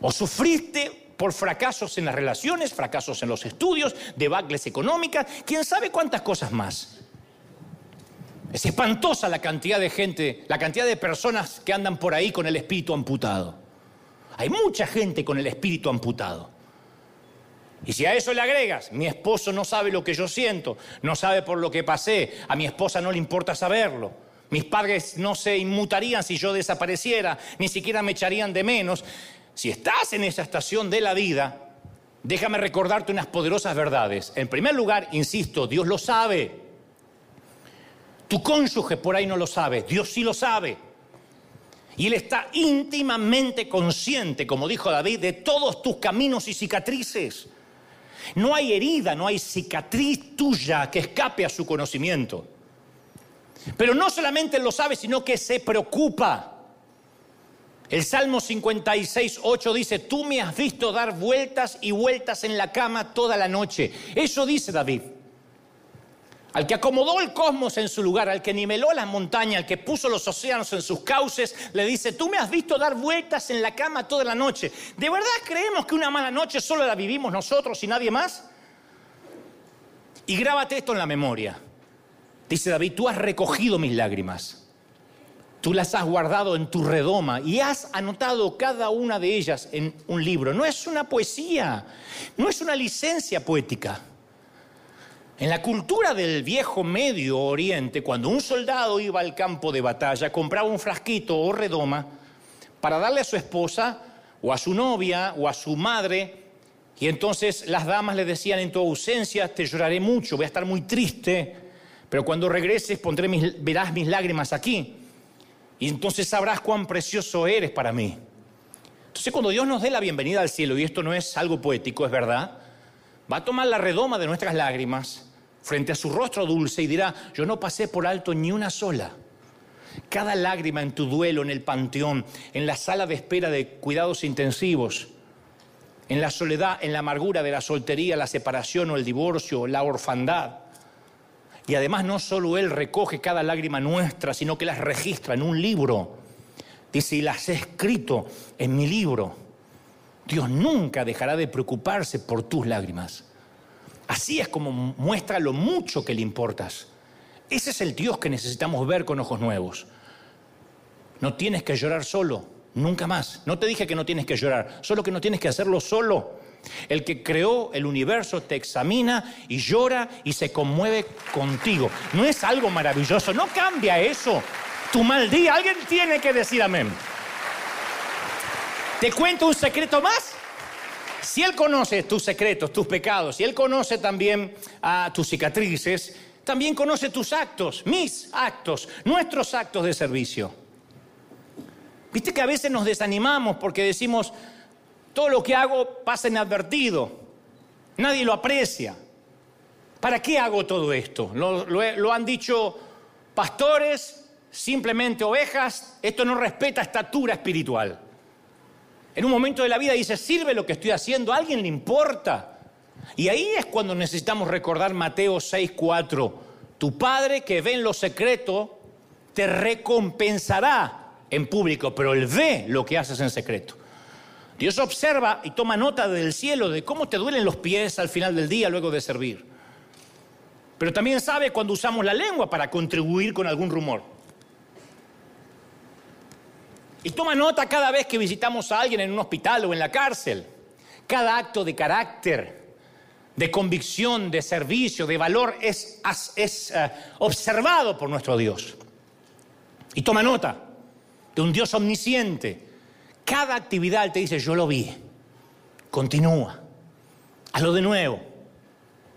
Speaker 1: O sufriste por fracasos en las relaciones, fracasos en los estudios, debacles económicas, quién sabe cuántas cosas más. Es espantosa la cantidad de gente, la cantidad de personas que andan por ahí con el espíritu amputado. Hay mucha gente con el espíritu amputado. Y si a eso le agregas, mi esposo no sabe lo que yo siento, no sabe por lo que pasé, a mi esposa no le importa saberlo, mis padres no se inmutarían si yo desapareciera, ni siquiera me echarían de menos. Si estás en esa estación de la vida, déjame recordarte unas poderosas verdades. En primer lugar, insisto, Dios lo sabe. Tu cónyuge por ahí no lo sabe, Dios sí lo sabe. Y Él está íntimamente consciente, como dijo David, de todos tus caminos y cicatrices. No hay herida, no hay cicatriz tuya que escape a su conocimiento. Pero no solamente lo sabe, sino que se preocupa. El Salmo 56, 8 dice, tú me has visto dar vueltas y vueltas en la cama toda la noche. Eso dice David. Al que acomodó el cosmos en su lugar, al que niveló las montañas, al que puso los océanos en sus cauces, le dice, tú me has visto dar vueltas en la cama toda la noche. ¿De verdad creemos que una mala noche solo la vivimos nosotros y nadie más? Y grábate esto en la memoria. Dice David, tú has recogido mis lágrimas, tú las has guardado en tu redoma y has anotado cada una de ellas en un libro. No es una poesía, no es una licencia poética. En la cultura del viejo Medio Oriente, cuando un soldado iba al campo de batalla, compraba un frasquito o redoma para darle a su esposa o a su novia o a su madre, y entonces las damas le decían, en tu ausencia te lloraré mucho, voy a estar muy triste, pero cuando regreses pondré mis, verás mis lágrimas aquí. Y entonces sabrás cuán precioso eres para mí. Entonces cuando Dios nos dé la bienvenida al cielo, y esto no es algo poético, es verdad, va a tomar la redoma de nuestras lágrimas frente a su rostro dulce y dirá, yo no pasé por alto ni una sola. Cada lágrima en tu duelo, en el panteón, en la sala de espera de cuidados intensivos, en la soledad, en la amargura de la soltería, la separación o el divorcio, la orfandad, y además no solo Él recoge cada lágrima nuestra, sino que las registra en un libro. Dice, y las he escrito en mi libro. Dios nunca dejará de preocuparse por tus lágrimas. Así es como muestra lo mucho que le importas. Ese es el Dios que necesitamos ver con ojos nuevos. No tienes que llorar solo, nunca más. No te dije que no tienes que llorar, solo que no tienes que hacerlo solo. El que creó el universo te examina y llora y se conmueve contigo. ¿No es algo maravilloso? ¿No cambia eso tu mal? Alguien tiene que decir amén. ¿Te cuento un secreto más? Si Él conoce tus secretos, tus pecados, si Él conoce también a tus cicatrices, también conoce tus actos, mis actos, nuestros actos de servicio. Viste que a veces nos desanimamos porque decimos, todo lo que hago pasa inadvertido, nadie lo aprecia. ¿Para qué hago todo esto? Lo, han dicho pastores, simplemente ovejas, esto no respeta estatura espiritual. En un momento de la vida dice, ¿sirve lo que estoy haciendo? ¿A alguien le importa? Y ahí es cuando necesitamos recordar Mateo 6:4. Tu Padre que ve en lo secreto te recompensará en público, pero Él ve lo que haces en secreto. Dios observa y toma nota del cielo de cómo te duelen los pies al final del día luego de servir. Pero también sabe cuando usamos la lengua para contribuir con algún rumor. Y toma nota cada vez que visitamos a alguien en un hospital o en la cárcel. Cada acto de carácter, de convicción, de servicio, de valor es, eh, observado por nuestro Dios. Y toma nota de un Dios omnisciente. Cada actividad te dice, yo lo vi. Continúa. Hazlo de nuevo.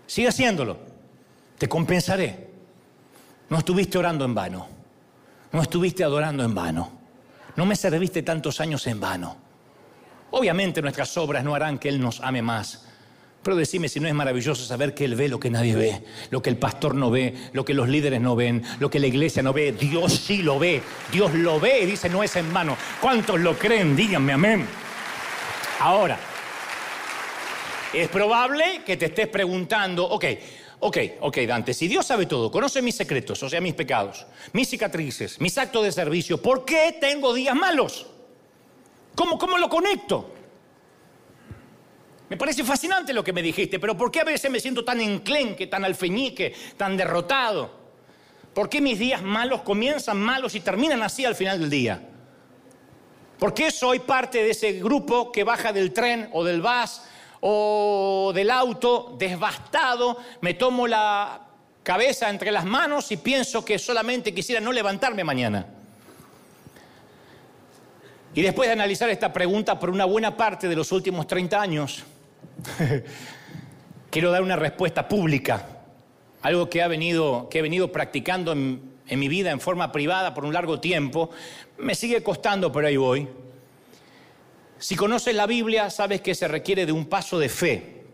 Speaker 1: Sigue haciéndolo. Te compensaré. No estuviste orando en vano. No estuviste adorando en vano. No me serviste tantos años en vano. Obviamente nuestras obras no harán que Él nos ame más. Pero decime si no es maravilloso saber que Él ve lo que nadie ve, lo que el pastor no ve, lo que los líderes no ven, lo que la iglesia no ve. Dios sí lo ve. Dios lo ve y dice no es en vano. ¿Cuántos lo creen? Díganme amén. Ahora, es probable que te estés preguntando, ok, Ok, ok, Dante, si Dios sabe todo, conoce mis secretos, o sea, mis pecados, mis cicatrices, mis actos de servicio, ¿por qué tengo días malos? ¿Cómo, cómo lo conecto? Me parece fascinante lo que me dijiste, pero ¿por qué a veces me siento tan enclenque, tan alfeñique, tan derrotado? ¿Por qué mis días malos comienzan malos y terminan así al final del día? ¿Por qué soy parte de ese grupo que baja del tren o del bus o del auto desbastado, me tomo la cabeza entre las manos y pienso que solamente quisiera no levantarme mañana. Y después de analizar esta pregunta por una buena parte de los últimos 30 años, quiero dar una respuesta pública, algo que, ha venido, que he venido practicando en, mi vida en forma privada por un largo tiempo. Me sigue costando, pero ahí voy. Si conoces la Biblia, sabes que se requiere de un paso de fe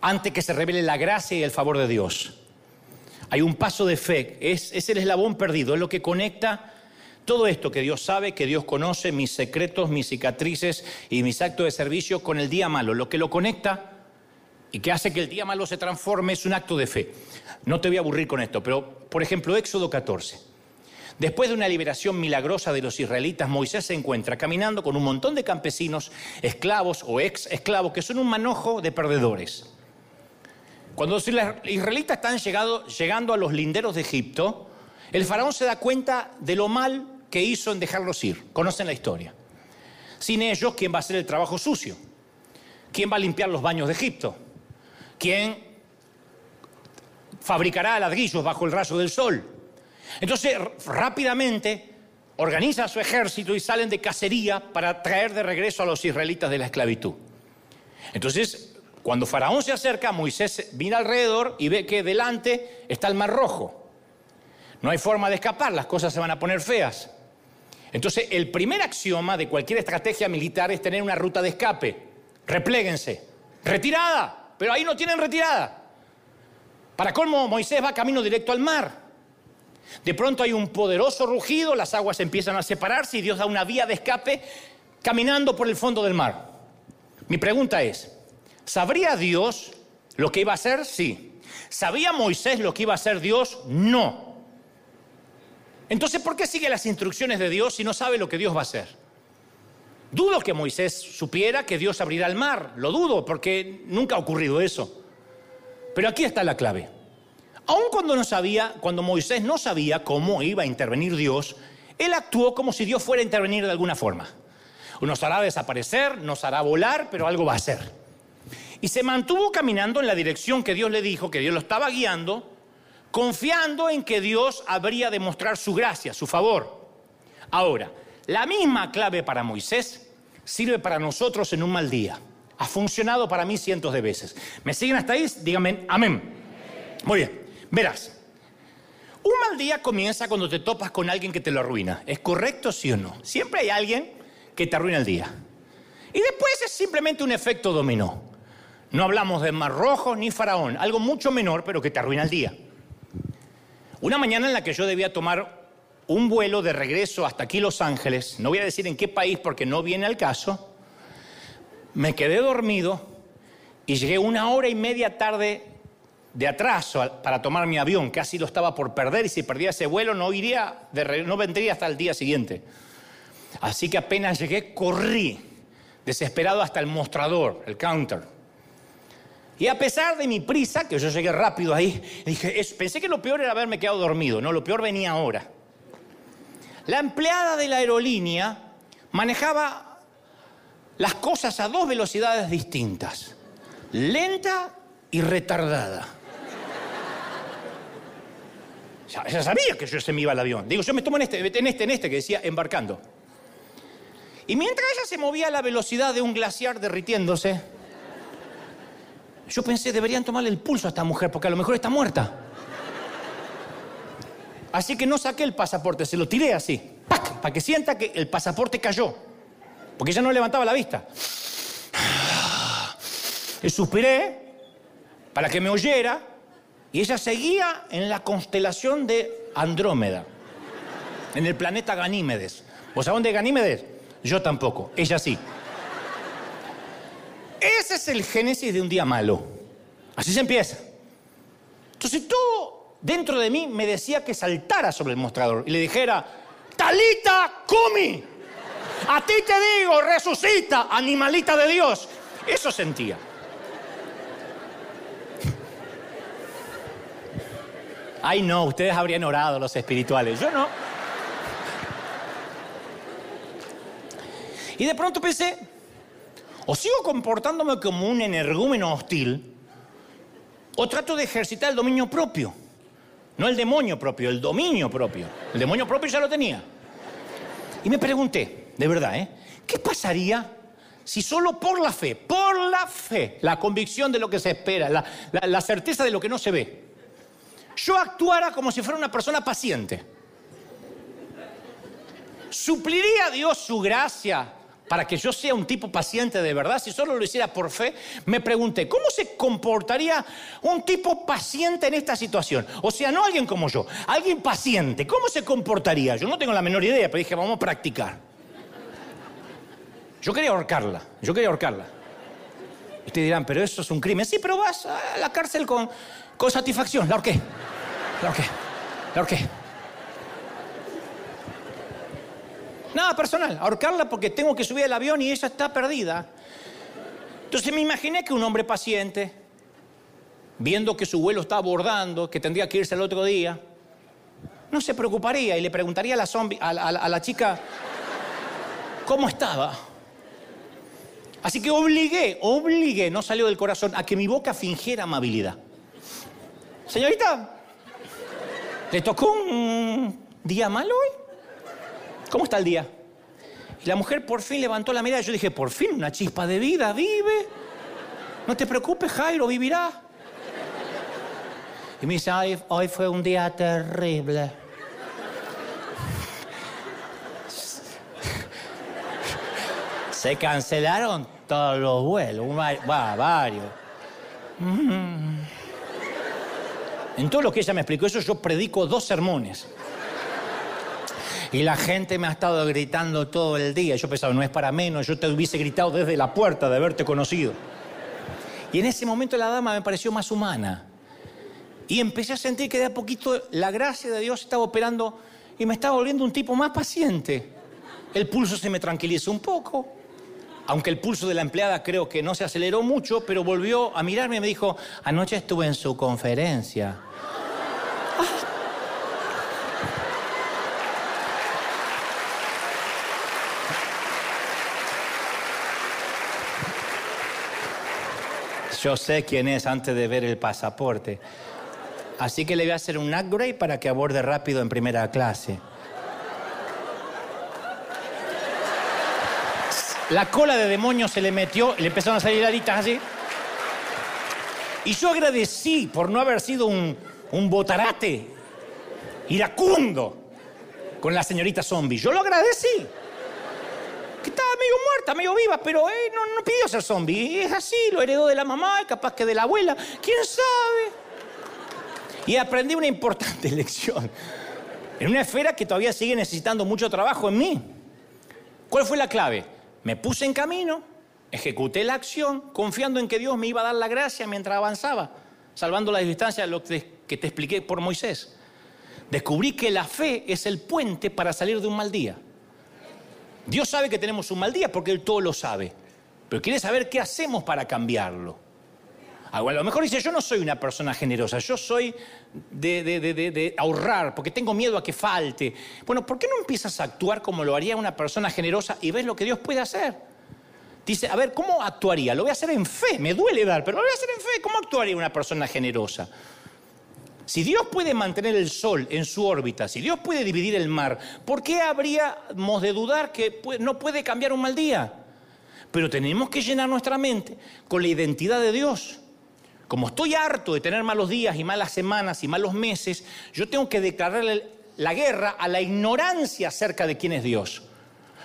Speaker 1: antes que se revele la gracia y el favor de Dios. Hay un paso de fe, es el eslabón perdido, es lo que conecta todo esto que Dios sabe, que Dios conoce, mis secretos, mis cicatrices y mis actos de servicio con el día malo. Lo que lo conecta y que hace que el día malo se transforme es un acto de fe. No te voy a aburrir con esto, pero por ejemplo, Éxodo 14. Después de una liberación milagrosa de los israelitas, Moisés se encuentra caminando con un montón de campesinos, esclavos o ex esclavos, que son un manojo de perdedores. Cuando los israelitas están llegando a los linderos de Egipto, el faraón se da cuenta de lo mal que hizo en dejarlos ir. Conocen la historia. Sin ellos, ¿quién va a hacer el trabajo sucio? ¿Quién va a limpiar los baños de Egipto? ¿Quién fabricará ladrillos bajo el rayo del sol? Entonces, rápidamente organiza su ejército y salen de cacería para traer de regreso a los israelitas de la esclavitud. Entonces, cuando Faraón se acerca, Moisés mira alrededor y ve que delante está el Mar Rojo. No hay forma de escapar, las cosas se van a poner feas. Entonces, el primer axioma de cualquier estrategia militar es tener una ruta de escape. Repléguense. Retirada. Pero ahí no tienen retirada. Para colmo, Moisés va camino directo al mar. De pronto hay un poderoso rugido, las aguas empiezan a separarse y Dios da una vía de escape caminando por el fondo del mar. Mi pregunta es, ¿sabría Dios lo que iba a hacer? Sí. ¿Sabía Moisés lo que iba a hacer Dios? No. Entonces, ¿por qué sigue las instrucciones de Dios si no sabe lo que Dios va a hacer? Dudo que Moisés supiera que Dios abrirá el mar, lo dudo porque nunca ha ocurrido eso. Pero aquí está la clave. Aun cuando no sabía, cuando Moisés no sabía cómo iba a intervenir Dios, él actuó como si Dios fuera a intervenir de alguna forma. Nos hará desaparecer, nos hará volar, pero algo va a hacer. Y se mantuvo caminando en la dirección que Dios le dijo, que Dios lo estaba guiando, confiando en que Dios habría de mostrar su gracia, su favor. Ahora, la misma clave para Moisés sirve para nosotros en un mal día. Ha funcionado para mí cientos de veces. ¿Me siguen hasta ahí? Díganme amén. Muy bien. Verás, Un mal día comienza cuando te topas con alguien que te lo arruina. ¿Es correcto, sí o no? Siempre hay alguien que te arruina el día. Y después es simplemente un efecto dominó. No hablamos de Mar Rojo ni Faraón, algo mucho menor, pero que te arruina el día. Una mañana en la que yo debía tomar un vuelo de regreso hasta aquí Los Ángeles, no voy a decir en qué país porque no viene al caso, me quedé dormido y llegué una hora y media tarde de atraso para tomar mi avión, casi lo estaba por perder y si perdía ese vuelo no iría, no vendría hasta el día siguiente. Así que apenas llegué, corrí, desesperado hasta el mostrador, el counter. Y a pesar de mi prisa, que yo llegué rápido ahí, dije, pensé que lo peor era haberme quedado dormido, no, lo peor venía ahora. La empleada de la aerolínea manejaba las cosas a dos velocidades distintas, lenta y retardada. Ella sabía que yo se me iba al avión. Digo, yo me tomo en este, en este, en este, que decía embarcando. Y mientras ella se movía a la velocidad de un glaciar derritiéndose, yo pensé, deberían tomarle el pulso a esta mujer, porque a lo mejor está muerta. Así que no saqué el pasaporte, se lo tiré así, para que sienta que el pasaporte cayó, porque ella no levantaba la vista. Y suspiré para que me oyera y ella seguía en la constelación de Andrómeda, en el planeta Ganímedes. ¿Vos sabés dónde es Ganímedes? Yo tampoco, ella sí. Es el génesis de un día malo. Así se empieza. Entonces todo dentro de mí me decía que saltara sobre el mostrador y le dijera, Talita Kumi, a ti te digo, resucita, animalita de Dios. Eso sentía. Ay, no, ustedes habrían orado los espirituales. Yo no. Y de pronto pensé, o sigo comportándome como un energúmeno hostil, o trato de ejercitar el dominio propio. No el demonio propio, el dominio propio. El demonio propio ya lo tenía. Y me pregunté, de verdad, ¿eh? ¿Qué pasaría si solo por la fe, por la fe, la convicción de lo que se espera, la, la certeza de lo que no se ve, yo actuara como si fuera una persona paciente. ¿Supliría a Dios su gracia para que yo sea un tipo paciente de verdad? Si solo lo hiciera por fe, me pregunté, ¿cómo se comportaría un tipo paciente en esta situación? O sea, no alguien como yo, alguien paciente, ¿cómo se comportaría? Yo no tengo la menor idea, pero dije, vamos a practicar. Yo quería ahorcarla, yo quería ahorcarla. Ustedes dirán, pero eso es un crimen. Sí, pero vas a la cárcel con, satisfacción, la ahorqué. La ahorqué. La ahorqué. Nada personal, ahorcarla porque tengo que subir al avión y ella está perdida. Entonces me imaginé que un hombre paciente, viendo que su vuelo está abordando, que tendría que irse el otro día, no se preocuparía y le preguntaría a la, a la chica cómo estaba. Así que obligué, obligué, no salió del corazón, a que mi boca fingiera amabilidad. Señorita, ¿le tocó un día malo hoy? ¿Cómo está el día? Y la mujer por fin levantó la mirada. Yo dije, por fin, una chispa de vida, vive. No te preocupes, Jairo, vivirá. Y me dice, hoy fue un día terrible. Se cancelaron todos los vuelos, va, varios. Mm. En todo lo que ella me explicó eso, yo predico dos sermones. Y la gente me ha estado gritando todo el día. Yo pensaba, no es para menos, yo te hubiese gritado desde la puerta de haberte conocido. Y en ese momento la dama me pareció más humana. Y empecé a sentir que de a poquito la gracia de Dios estaba operando y me estaba volviendo un tipo más paciente. El pulso se me tranquilizó un poco. Aunque el pulso de la empleada creo que no se aceleró mucho, pero volvió a mirarme y me dijo, anoche estuve en su conferencia. Yo sé quién es antes de ver el pasaporte. Así que le voy a hacer un upgrade para que aborde rápido en primera clase. La cola de demonio se le metió, le empezaron a salir aritas así. Y yo agradecí por no haber sido un, un botarate. iracundo con la señorita zombie. Yo lo agradecí. Medio muerta, medio viva, pero eh, no, no pidió ser zombie. Es así, lo heredó de la mamá, capaz que de la abuela. ¿Quién sabe? Y aprendí una importante lección. En una esfera que todavía sigue necesitando mucho trabajo en mí. ¿Cuál fue la clave? Me puse en camino, ejecuté la acción, confiando en que Dios me iba a dar la gracia mientras avanzaba, salvando la distancia de lo que te expliqué por Moisés. Descubrí que la fe es el puente para salir de un mal día. Dios sabe que tenemos un mal día porque Él todo lo sabe, pero quiere saber qué hacemos para cambiarlo. Ah, a lo mejor dice, yo no soy una persona generosa, yo soy de, de, ahorrar, porque tengo miedo a que falte. Bueno, ¿por qué no empiezas a actuar como lo haría una persona generosa y ves lo que Dios puede hacer? Dice, a ver, ¿cómo actuaría? Lo voy a hacer en fe, me duele dar, pero lo voy a hacer en fe. ¿Cómo actuaría una persona generosa? Si Dios puede mantener el Sol en su órbita, si Dios puede dividir el mar, ¿por qué habríamos de dudar que no puede cambiar un mal día? Pero tenemos que llenar nuestra mente con la identidad de Dios. Como estoy harto de tener malos días y malas semanas y malos meses, yo tengo que declararle la guerra a la ignorancia acerca de quién es Dios.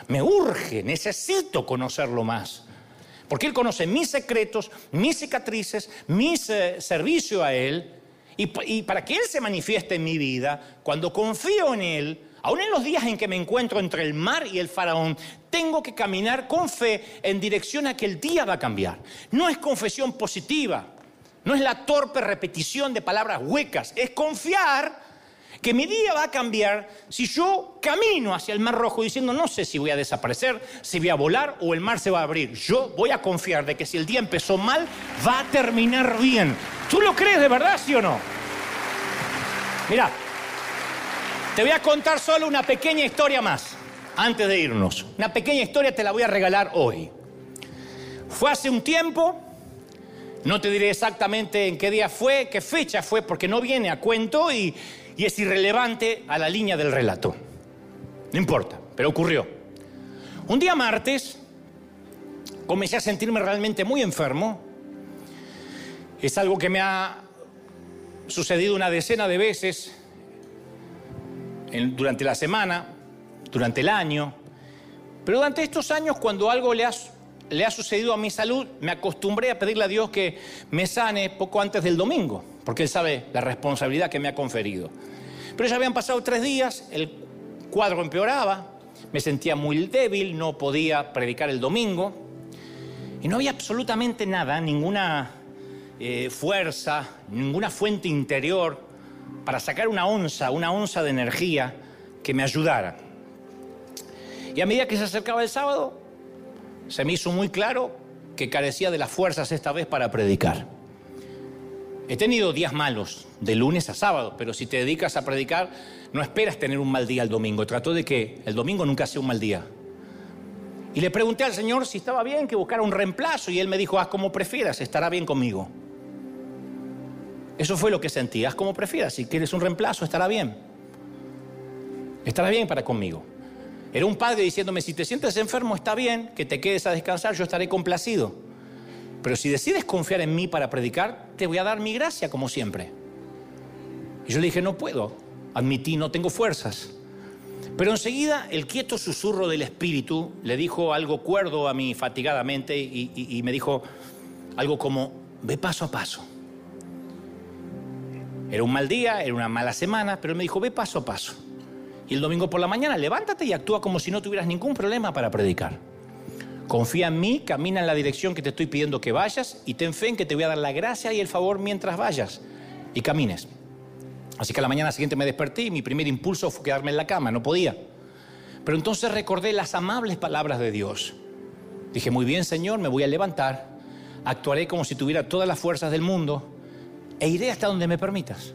Speaker 1: Me urge, necesito conocerlo más. Porque Él conoce mis secretos, mis cicatrices, mi eh, servicio a Él y, para que Él se manifieste en mi vida, cuando confío en Él, aun en los días en que me encuentro entre el mar y el faraón, tengo que caminar con fe en dirección a que el día va a cambiar. No es confesión positiva, no es la torpe repetición de palabras huecas, es confiar que mi día va a cambiar si yo camino hacia el mar rojo diciendo no sé si voy a desaparecer, si voy a volar o el mar se va a abrir. Yo voy a confiar de que si el día empezó mal, va a terminar bien. ¿Tú lo crees de verdad, sí o no? Mira, te voy a contar solo una pequeña historia más antes de irnos. Una pequeña historia te la voy a regalar hoy. Fue hace un tiempo, no te diré exactamente en qué día fue, qué fecha fue, porque no viene a cuento y y es irrelevante a la línea del relato. No importa, pero ocurrió. Un día martes comencé a sentirme realmente muy enfermo. Es algo que me ha sucedido una decena de veces durante la semana, durante el año. Pero durante estos años, cuando algo le ha, le ha sucedido a mi salud, me acostumbré a pedirle a Dios que me sane poco antes del domingo porque Él sabe la responsabilidad que me ha conferido. Pero ya habían pasado tres días, el cuadro empeoraba, me sentía muy débil, no podía predicar el domingo, y no había absolutamente nada, ninguna eh, fuerza, ninguna fuente interior para sacar una onza, una onza de energía que me ayudara. Y a medida que se acercaba el sábado, se me hizo muy claro que carecía de las fuerzas esta vez para predicar. He tenido días malos, de lunes a sábado, pero si te dedicas a predicar, no esperas tener un mal día el domingo. Trato de que el domingo nunca sea un mal día. Y le pregunté al Señor si estaba bien que buscara un reemplazo y Él me dijo, haz como prefieras, estará bien conmigo. Eso fue lo que sentí, haz como prefieras, si quieres un reemplazo, estará bien. Estará bien para conmigo. Era un padre diciéndome, si te sientes enfermo, está bien, que te quedes a descansar, yo estaré complacido. Pero si decides confiar en mí para predicar, te voy a dar mi gracia como siempre. Y yo le dije, no puedo, admití, no tengo fuerzas. Pero enseguida el quieto susurro del Espíritu le dijo algo cuerdo a mí fatigadamente y, me dijo algo como, ve paso a paso. Era un mal día, era una mala semana, pero me dijo, ve paso a paso. Y el domingo por la mañana, levántate y actúa como si no tuvieras ningún problema para predicar. Confía en mí, camina en la dirección que te estoy pidiendo que vayas y ten fe en que te voy a dar la gracia y el favor mientras vayas y camines. Así que a la mañana siguiente me desperté y mi primer impulso fue quedarme en la cama, no podía. Pero entonces recordé las amables palabras de Dios. Dije, muy bien Señor, me voy a levantar, actuaré como si tuviera todas las fuerzas del mundo e iré hasta donde me permitas.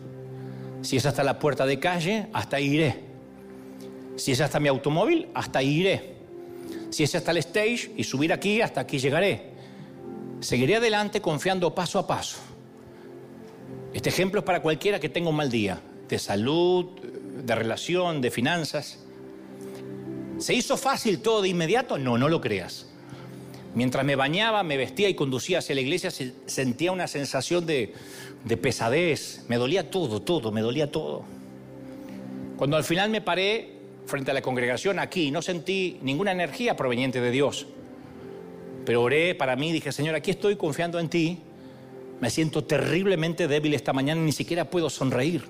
Speaker 1: Si es hasta la puerta de calle, hasta iré. Si es hasta mi automóvil, hasta ahí iré. Si es hasta el stage y subir aquí, hasta aquí llegaré. Seguiré adelante confiando paso a paso. Este ejemplo es para cualquiera que tenga un mal día, de salud, de relación, de finanzas. ¿Se hizo fácil todo de inmediato? No, no lo creas. Mientras me bañaba, me vestía y conducía hacia la iglesia, sentía una sensación de, de pesadez. Me dolía todo, todo, me dolía todo. Cuando al final me paré frente a la congregación aquí, no sentí ninguna energía proveniente de Dios. Pero oré para mí, dije, Señor, aquí estoy confiando en ti. Me siento terriblemente débil esta mañana, ni siquiera puedo sonreír.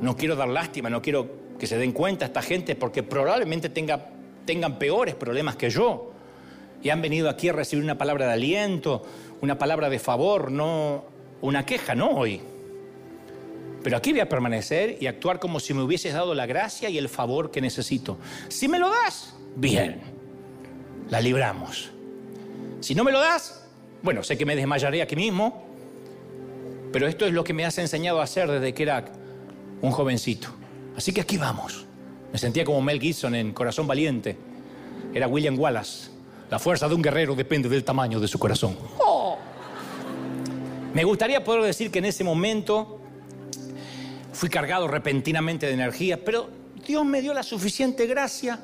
Speaker 1: No quiero dar lástima, no quiero que se den cuenta esta gente porque probablemente tenga, tengan peores problemas que yo. Y han venido aquí a recibir una palabra de aliento, una palabra de favor, no una queja, no hoy. Pero aquí voy a permanecer y actuar como si me hubieses dado la gracia y el favor que necesito. Si me lo das, bien, la libramos. Si no me lo das, bueno, sé que me desmayaré aquí mismo, pero esto es lo que me has enseñado a hacer desde que era un jovencito. Así que aquí vamos. Me sentía como Mel Gibson en Corazón Valiente. Era William Wallace. La fuerza de un guerrero depende del tamaño de su corazón. Oh. Me gustaría poder decir que en ese momento fui cargado repentinamente de energía, pero Dios me dio la suficiente gracia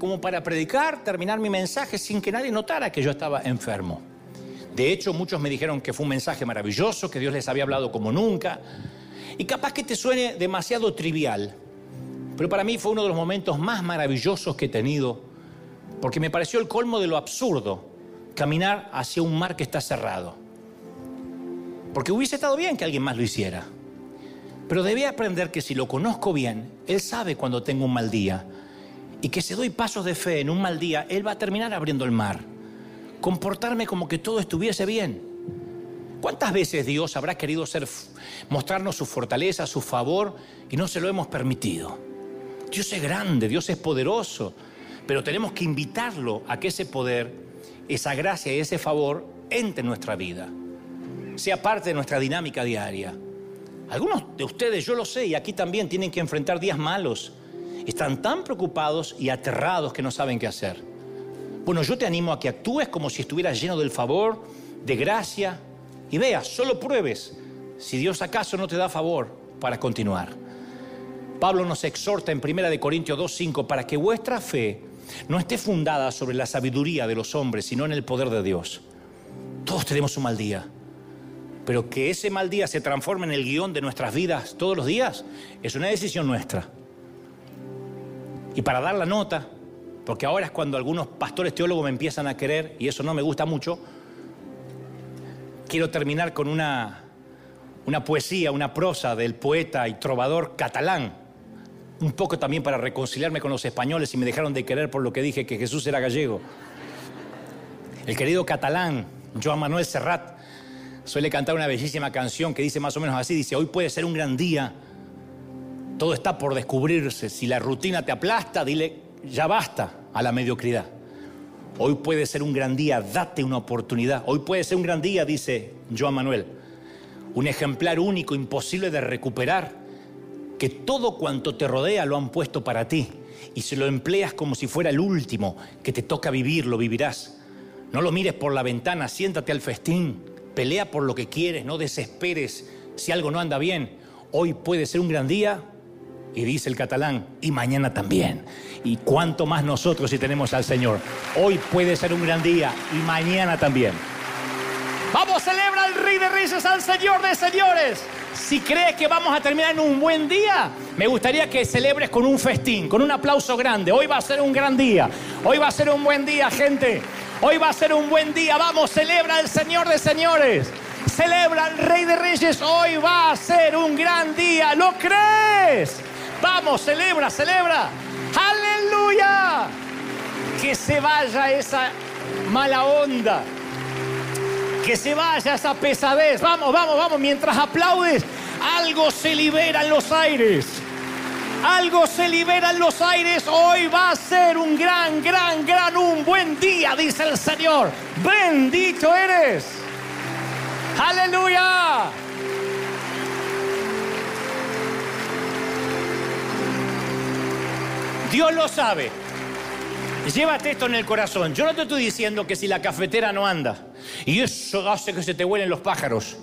Speaker 1: como para predicar, terminar mi mensaje sin que nadie notara que yo estaba enfermo. De hecho, muchos me dijeron que fue un mensaje maravilloso, que Dios les había hablado como nunca. Y capaz que te suene demasiado trivial, pero para mí fue uno de los momentos más maravillosos que he tenido, porque me pareció el colmo de lo absurdo, caminar hacia un mar que está cerrado. Porque hubiese estado bien que alguien más lo hiciera. Pero debí aprender que si lo conozco bien, Él sabe cuando tengo un mal día. Y que si doy pasos de fe en un mal día, Él va a terminar abriendo el mar. Comportarme como que todo estuviese bien. ¿Cuántas veces Dios habrá querido ser, mostrarnos su fortaleza, su favor, y no se lo hemos permitido? Dios es grande, Dios es poderoso, pero tenemos que invitarlo a que ese poder, esa gracia y ese favor entre en nuestra vida, sea parte de nuestra dinámica diaria. Algunos de ustedes, yo lo sé, y aquí también tienen que enfrentar días malos. Están tan preocupados y aterrados que no saben qué hacer. Bueno, yo te animo a que actúes como si estuvieras lleno del favor, de gracia, y veas, solo pruebes si Dios acaso no te da favor para continuar. Pablo nos exhorta en 1 Corintios 2.5 para que vuestra fe no esté fundada sobre la sabiduría de los hombres, sino en el poder de Dios. Todos tenemos un mal día. Pero que ese mal día se transforme en el guion de nuestras vidas todos los días es una decisión nuestra. Y para dar la nota, porque ahora es cuando algunos pastores teólogos me empiezan a querer, y eso no me gusta mucho, quiero terminar con una, una poesía, una prosa del poeta y trovador catalán, un poco también para reconciliarme con los españoles y me dejaron de querer por lo que dije que Jesús era gallego. El querido catalán, Joan Manuel Serrat, suele cantar una bellísima canción que dice más o menos así, dice, hoy puede ser un gran día, todo está por descubrirse, si la rutina te aplasta, dile, ya basta a la mediocridad. Hoy puede ser un gran día, date una oportunidad. Hoy puede ser un gran día, dice Joan Manuel. Un ejemplar único, imposible de recuperar, que todo cuanto te rodea lo han puesto para ti. Y si lo empleas como si fuera el último que te toca vivir, lo vivirás. No lo mires por la ventana, siéntate al festín, Pelea por lo que quieres, no desesperes si algo no anda bien. Hoy puede ser un gran día, y dice el catalán, y mañana también. Y cuánto más nosotros si tenemos al Señor. Hoy puede ser un gran día y mañana también. Vamos, celebra al Rey de Reyes, al Señor de Señores. Si crees que vamos a terminar en un buen día, me gustaría que celebres con un festín, con un aplauso grande. Hoy va a ser un gran día. Hoy va a ser un buen día, gente. Hoy va a ser un buen día. Vamos, celebra al Señor de señores. Celebra al Rey de Reyes. Hoy va a ser un gran día. ¿Lo crees? Vamos, celebra, celebra. Aleluya. Que se vaya esa mala onda. Que se vaya esa pesadez. Vamos, vamos, vamos. Mientras aplaudes, algo se libera en los aires. Algo se libera en los aires. Hoy va a ser un gran, gran, gran, un buen día, dice el Señor. Bendito eres. Aleluya. Dios lo sabe. Llévate esto en el corazón. Yo no te estoy diciendo que si la cafetera no anda y eso hace que se te huelen los pájaros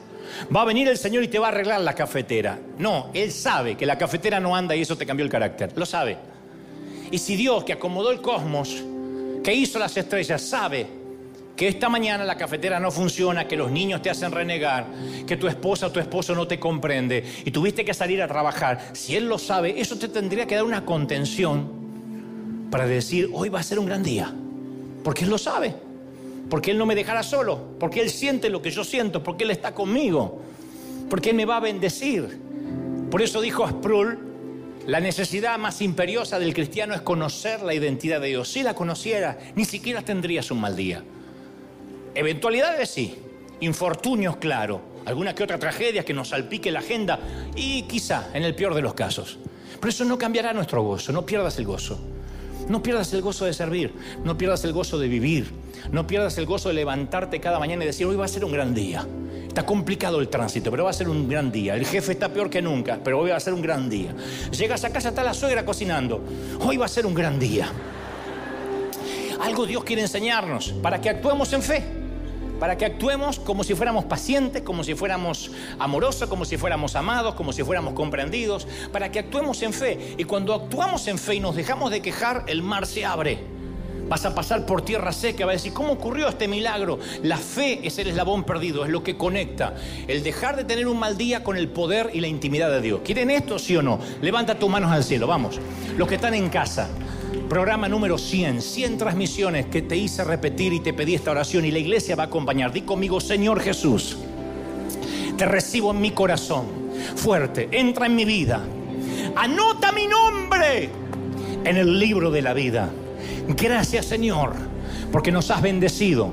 Speaker 1: va a venir el Señor y te va a arreglar la cafetera. No, Él sabe que la cafetera no anda y eso te cambió el carácter. Lo sabe. Y si Dios que acomodó el cosmos, que hizo las estrellas, sabe que esta mañana la cafetera no funciona, que los niños te hacen renegar, que tu esposa o tu esposo no te comprende y tuviste que salir a trabajar, si Él lo sabe, eso te tendría que dar una contención para decir, hoy va a ser un gran día, porque Él lo sabe, porque Él no me dejará solo, porque Él siente lo que yo siento, porque Él está conmigo, porque Él me va a bendecir. Por eso dijo Sproul, la necesidad más imperiosa del cristiano es conocer la identidad de Dios. Si la conociera, ni siquiera tendrías un mal día. Eventualidades sí, infortunios claro, alguna que otra tragedia que nos salpique la agenda y quizá en el peor de los casos. Pero eso no cambiará nuestro gozo, no pierdas el gozo. No pierdas el gozo de servir, no pierdas el gozo de vivir, no pierdas el gozo de levantarte cada mañana y decir, hoy va a ser un gran día. Está complicado el tránsito, pero va a ser un gran día. El jefe está peor que nunca, pero hoy va a ser un gran día. Llegas a casa, está la suegra cocinando. Hoy va a ser un gran día. Algo Dios quiere enseñarnos para que actuemos en fe para que actuemos como si fuéramos pacientes, como si fuéramos amorosos, como si fuéramos amados, como si fuéramos comprendidos, para que actuemos en fe. Y cuando actuamos en fe y nos dejamos de quejar, el mar se abre. Vas a pasar por tierra seca, vas a decir, ¿cómo ocurrió este milagro? La fe es el eslabón perdido, es lo que conecta. El dejar de tener un mal día con el poder y la intimidad de Dios. ¿Quieren esto, sí o no? Levanta tus manos al cielo, vamos. Los que están en casa, Programa número 100, 100 transmisiones que te hice repetir y te pedí esta oración y la iglesia va a acompañar. Di conmigo, Señor Jesús, te recibo en mi corazón, fuerte, entra en mi vida, anota mi nombre en el libro de la vida. Gracias Señor, porque nos has bendecido,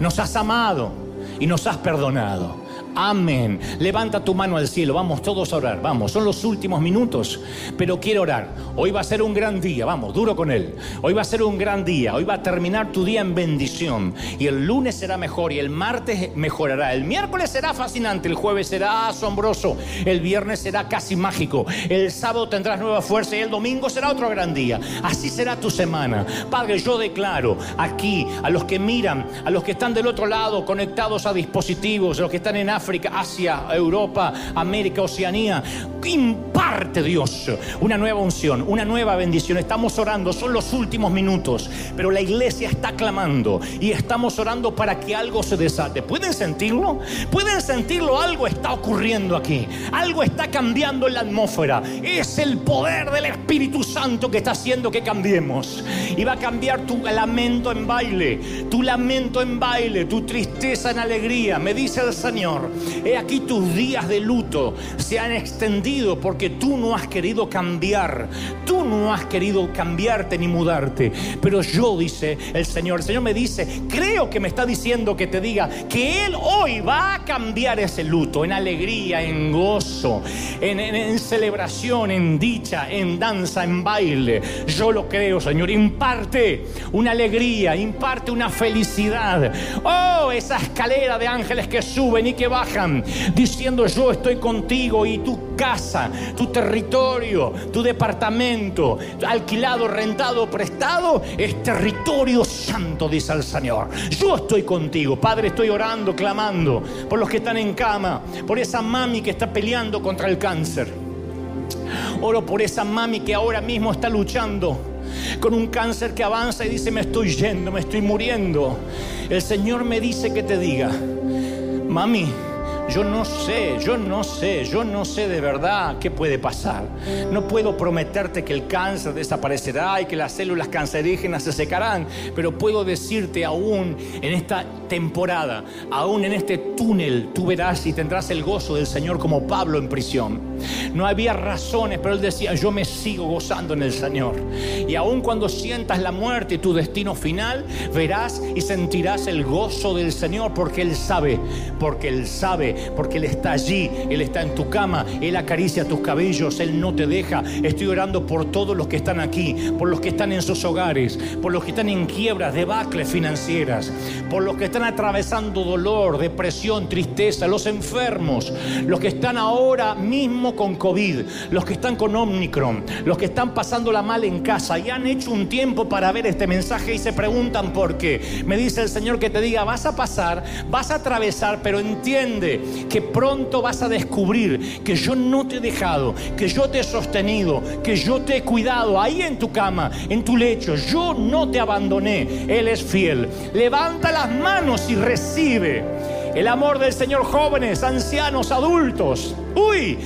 Speaker 1: nos has amado y nos has perdonado. Amén. Levanta tu mano al cielo. Vamos todos a orar. Vamos, son los últimos minutos. Pero quiero orar. Hoy va a ser un gran día. Vamos, duro con él. Hoy va a ser un gran día. Hoy va a terminar tu día en bendición. Y el lunes será mejor. Y el martes mejorará. El miércoles será fascinante. El jueves será asombroso. El viernes será casi mágico. El sábado tendrás nueva fuerza. Y el domingo será otro gran día. Así será tu semana. Padre, yo declaro aquí a los que miran, a los que están del otro lado, conectados a dispositivos, a los que están en África Asia, Europa, América, Oceanía. Imparte Dios una nueva unción, una nueva bendición. Estamos orando, son los últimos minutos, pero la iglesia está clamando y estamos orando para que algo se desate. ¿Pueden sentirlo? ¿Pueden sentirlo? Algo está ocurriendo aquí. Algo está cambiando en la atmósfera. Es el poder del Espíritu Santo que está haciendo que cambiemos. Y va a cambiar tu lamento en baile, tu lamento en baile, tu tristeza en alegría. Me dice el Señor, He aquí tus días de luto se han extendido porque tú no has querido cambiar. Tú no has querido cambiarte ni mudarte. Pero yo, dice el Señor, el Señor me dice, creo que me está diciendo que te diga que Él hoy va a cambiar ese luto en alegría, en gozo, en, en celebración, en dicha, en danza, en baile. Yo lo creo, Señor. Imparte una alegría, imparte una felicidad. Oh, esa escalera de ángeles que suben y que diciendo yo estoy contigo y tu casa, tu territorio, tu departamento, alquilado, rentado, prestado, es territorio santo, dice el Señor. Yo estoy contigo, Padre, estoy orando, clamando por los que están en cama, por esa mami que está peleando contra el cáncer. Oro por esa mami que ahora mismo está luchando con un cáncer que avanza y dice, me estoy yendo, me estoy muriendo. El Señor me dice que te diga, mami, yo no sé, yo no sé, yo no sé de verdad qué puede pasar. No puedo prometerte que el cáncer desaparecerá y que las células cancerígenas se secarán, pero puedo decirte aún en esta temporada, aún en este túnel, tú verás y tendrás el gozo del Señor como Pablo en prisión. No había razones, pero él decía, yo me sigo gozando en el Señor. Y aún cuando sientas la muerte y tu destino final, verás y sentirás el gozo del Señor porque Él sabe, porque Él sabe porque Él está allí, Él está en tu cama, Él acaricia tus cabellos, Él no te deja. Estoy orando por todos los que están aquí, por los que están en sus hogares, por los que están en quiebras, debacles financieras, por los que están atravesando dolor, depresión, tristeza, los enfermos, los que están ahora mismo con COVID, los que están con Omicron, los que están pasándola mal en casa y han hecho un tiempo para ver este mensaje y se preguntan por qué. Me dice el Señor que te diga, vas a pasar, vas a atravesar, pero entiende que pronto vas a descubrir que yo no te he dejado, que yo te he sostenido, que yo te he cuidado ahí en tu cama, en tu lecho. Yo no te abandoné. Él es fiel. Levanta las manos y recibe el amor del Señor, jóvenes, ancianos, adultos. Uy,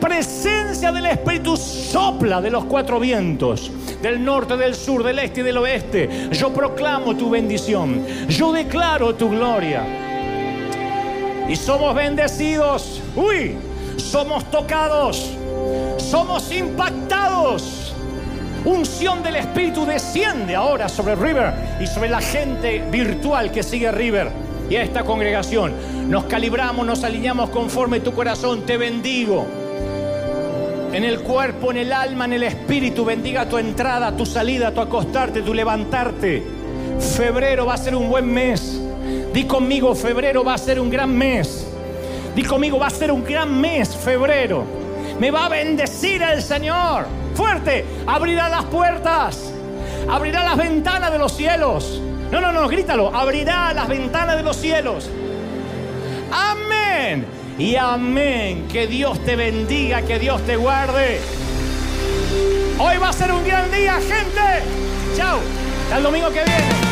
Speaker 1: presencia del Espíritu sopla de los cuatro vientos, del norte, del sur, del este y del oeste. Yo proclamo tu bendición, yo declaro tu gloria. Y somos bendecidos, uy, somos tocados, somos impactados. Unción del Espíritu desciende ahora sobre River y sobre la gente virtual que sigue River y a esta congregación. Nos calibramos, nos alineamos conforme tu corazón. Te bendigo. En el cuerpo, en el alma, en el espíritu. Bendiga tu entrada, tu salida, tu acostarte, tu levantarte. Febrero va a ser un buen mes. Di conmigo, febrero va a ser un gran mes. Di conmigo, va a ser un gran mes, febrero. Me va a bendecir el Señor. Fuerte, abrirá las puertas. Abrirá las ventanas de los cielos no, no, no, grítalo. Abrirá las ventanas de los cielos. Amén. Y amén. Que Dios te bendiga, que Dios te guarde. Hoy va a ser un gran día, gente. Chao. Hasta el domingo que viene.